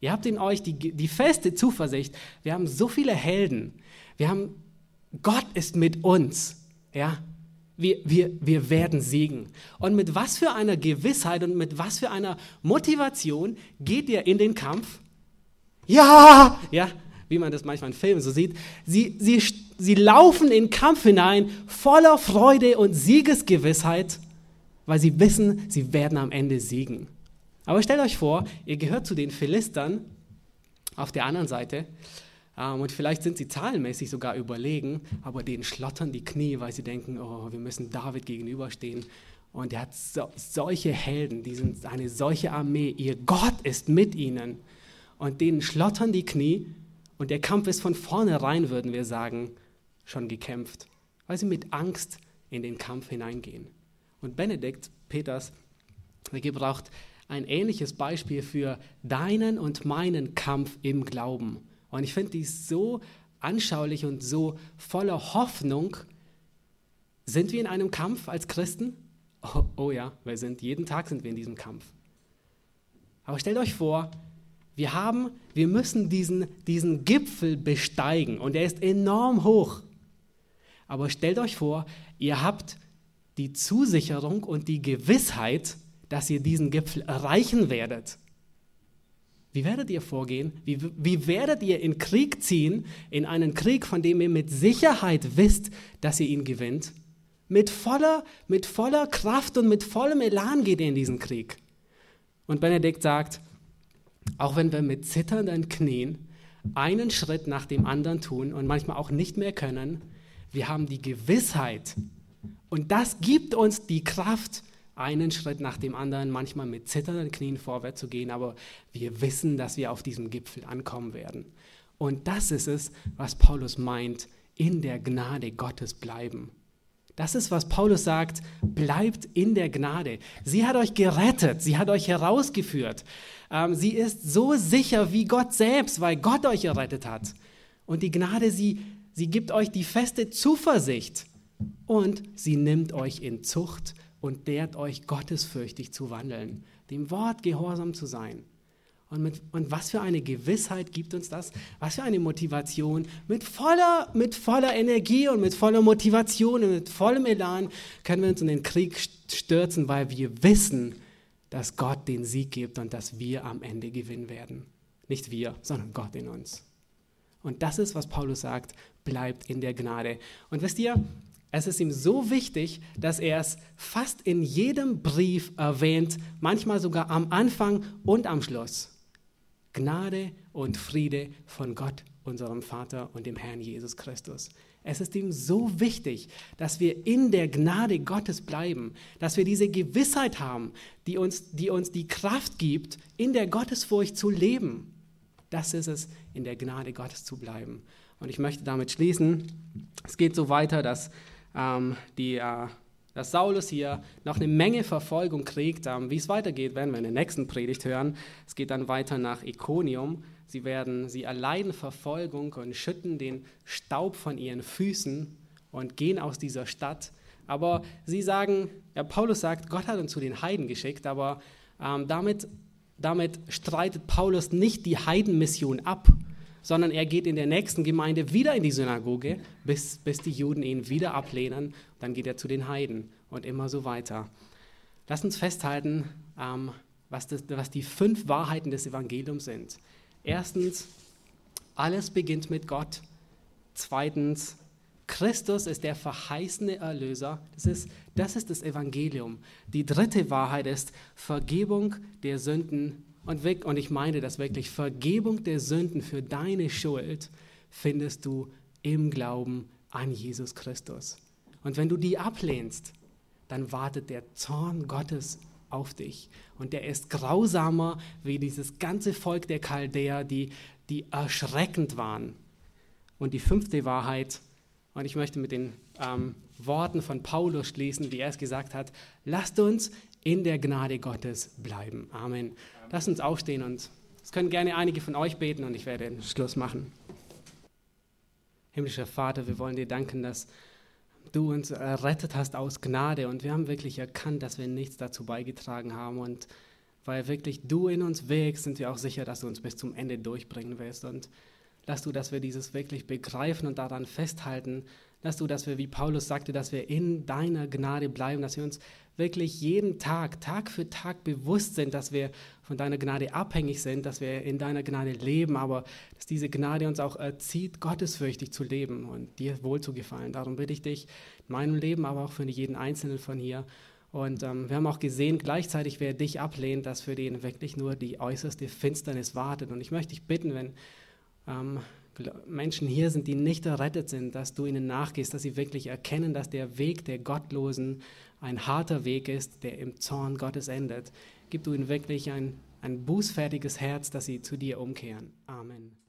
Ihr habt in euch die, die feste Zuversicht, wir haben so viele Helden. Wir haben, Gott ist mit uns. Ja, wir, wir, wir werden siegen. Und mit was für einer Gewissheit und mit was für einer Motivation geht ihr in den Kampf? Ja, ja, wie man das manchmal in Filmen so sieht. Sie, sie, sie laufen in den Kampf hinein voller Freude und Siegesgewissheit, weil sie wissen, sie werden am Ende siegen. Aber stellt euch vor, ihr gehört zu den Philistern auf der anderen Seite ähm, und vielleicht sind sie zahlenmäßig sogar überlegen, aber denen schlottern die Knie, weil sie denken, oh, wir müssen David gegenüberstehen. Und er hat so, solche Helden, die sind eine solche Armee, ihr Gott ist mit ihnen. Und denen schlottern die Knie und der Kampf ist von vornherein, würden wir sagen, schon gekämpft, weil sie mit Angst in den Kampf hineingehen. Und Benedikt Peters, er gebraucht ein ähnliches Beispiel für deinen und meinen Kampf im Glauben. Und ich finde dies so anschaulich und so voller Hoffnung. Sind wir in einem Kampf als Christen? Oh, oh ja, wir sind, jeden Tag sind wir in diesem Kampf. Aber stellt euch vor, wir haben, wir müssen diesen, diesen Gipfel besteigen und er ist enorm hoch. Aber stellt euch vor, ihr habt die Zusicherung und die Gewissheit, dass ihr diesen Gipfel erreichen werdet. Wie werdet ihr vorgehen? Wie, wie werdet ihr in Krieg ziehen, in einen Krieg, von dem ihr mit Sicherheit wisst, dass ihr ihn gewinnt? Mit voller, mit voller Kraft und mit vollem Elan geht ihr in diesen Krieg. Und Benedikt sagt, auch wenn wir mit zitternden Knien einen Schritt nach dem anderen tun und manchmal auch nicht mehr können, wir haben die Gewissheit und das gibt uns die Kraft, einen Schritt nach dem anderen, manchmal mit zitternden Knien vorwärts zu gehen, aber wir wissen, dass wir auf diesem Gipfel ankommen werden. Und das ist es, was Paulus meint, in der Gnade Gottes bleiben. Das ist, was Paulus sagt, bleibt in der Gnade. Sie hat euch gerettet, sie hat euch herausgeführt. Ähm, sie ist so sicher wie Gott selbst, weil Gott euch errettet hat. Und die Gnade, sie, sie gibt euch die feste Zuversicht und sie nimmt euch in Zucht und lehrt euch gottesfürchtig zu wandeln, dem Wort gehorsam zu sein. Und, mit, und was für eine Gewissheit gibt uns das? Was für eine Motivation? Mit voller, mit voller Energie und mit voller Motivation und mit vollem Elan können wir uns in den Krieg stürzen, weil wir wissen, dass Gott den Sieg gibt und dass wir am Ende gewinnen werden. Nicht wir, sondern Gott in uns. Und das ist, was Paulus sagt, bleibt in der Gnade. Und wisst ihr, es ist ihm so wichtig, dass er es fast in jedem Brief erwähnt, manchmal sogar am Anfang und am Schluss. Gnade und Friede von Gott, unserem Vater und dem Herrn Jesus Christus. Es ist ihm so wichtig, dass wir in der Gnade Gottes bleiben, dass wir diese Gewissheit haben, die uns, die uns die Kraft gibt, in der Gottesfurcht zu leben. Das ist es, in der Gnade Gottes zu bleiben. Und ich möchte damit schließen. Es geht so weiter, dass, ähm, die, äh, dass Saulus hier noch eine Menge Verfolgung kriegt. Ähm, wie es weitergeht, werden wir in der nächsten Predigt hören. Es geht dann weiter nach Iconium. Sie werden, sie erleiden Verfolgung und schütten den Staub von ihren Füßen und gehen aus dieser Stadt. Aber sie sagen, ja, Paulus sagt, Gott hat uns zu den Heiden geschickt, aber ähm, damit, damit streitet Paulus nicht die Heidenmission ab, sondern er geht in der nächsten Gemeinde wieder in die Synagoge, bis, bis die Juden ihn wieder ablehnen. Dann geht er zu den Heiden und immer so weiter. Lass uns festhalten, ähm, was, das, was die fünf Wahrheiten des Evangeliums sind. Erstens, alles beginnt mit Gott. Zweitens, Christus ist der verheißene Erlöser. Das ist, das ist das Evangelium. Die dritte Wahrheit ist Vergebung der Sünden. Und, und ich meine das wirklich, Vergebung der Sünden für deine Schuld findest du im Glauben an Jesus Christus. Und wenn du die ablehnst, dann wartet der Zorn Gottes auf dich. Und der ist grausamer wie dieses ganze Volk der Chaldäer, die, die erschreckend waren. Und die fünfte Wahrheit, und ich möchte mit den ähm, Worten von Paulus schließen, wie er es gesagt hat, lasst uns in der Gnade Gottes bleiben. Amen. Lasst uns aufstehen und es können gerne einige von euch beten und ich werde den Schluss machen. Himmlischer Vater, wir wollen dir danken, dass du uns errettet hast aus Gnade und wir haben wirklich erkannt, dass wir nichts dazu beigetragen haben und weil wirklich du in uns wirkst, sind wir auch sicher, dass du uns bis zum Ende durchbringen wirst und lass du, dass wir dieses wirklich begreifen und daran festhalten, lass du, dass wir, wie Paulus sagte, dass wir in deiner Gnade bleiben, dass wir uns wirklich jeden Tag, Tag für Tag bewusst sind, dass wir von deiner Gnade abhängig sind, dass wir in deiner Gnade leben, aber dass diese Gnade uns auch erzieht, gottesfürchtig zu leben und dir wohl zu gefallen. Darum bitte ich dich in meinem Leben, aber auch für jeden Einzelnen von hier. Und ähm, wir haben auch gesehen, gleichzeitig, wer dich ablehnt, dass für den wirklich nur die äußerste Finsternis wartet. Und ich möchte dich bitten, wenn ähm, Menschen hier sind, die nicht errettet sind, dass du ihnen nachgehst, dass sie wirklich erkennen, dass der Weg der Gottlosen ein harter Weg ist, der im Zorn Gottes endet. Gib du ihnen wirklich ein, ein bußfertiges Herz, dass sie zu dir umkehren. Amen.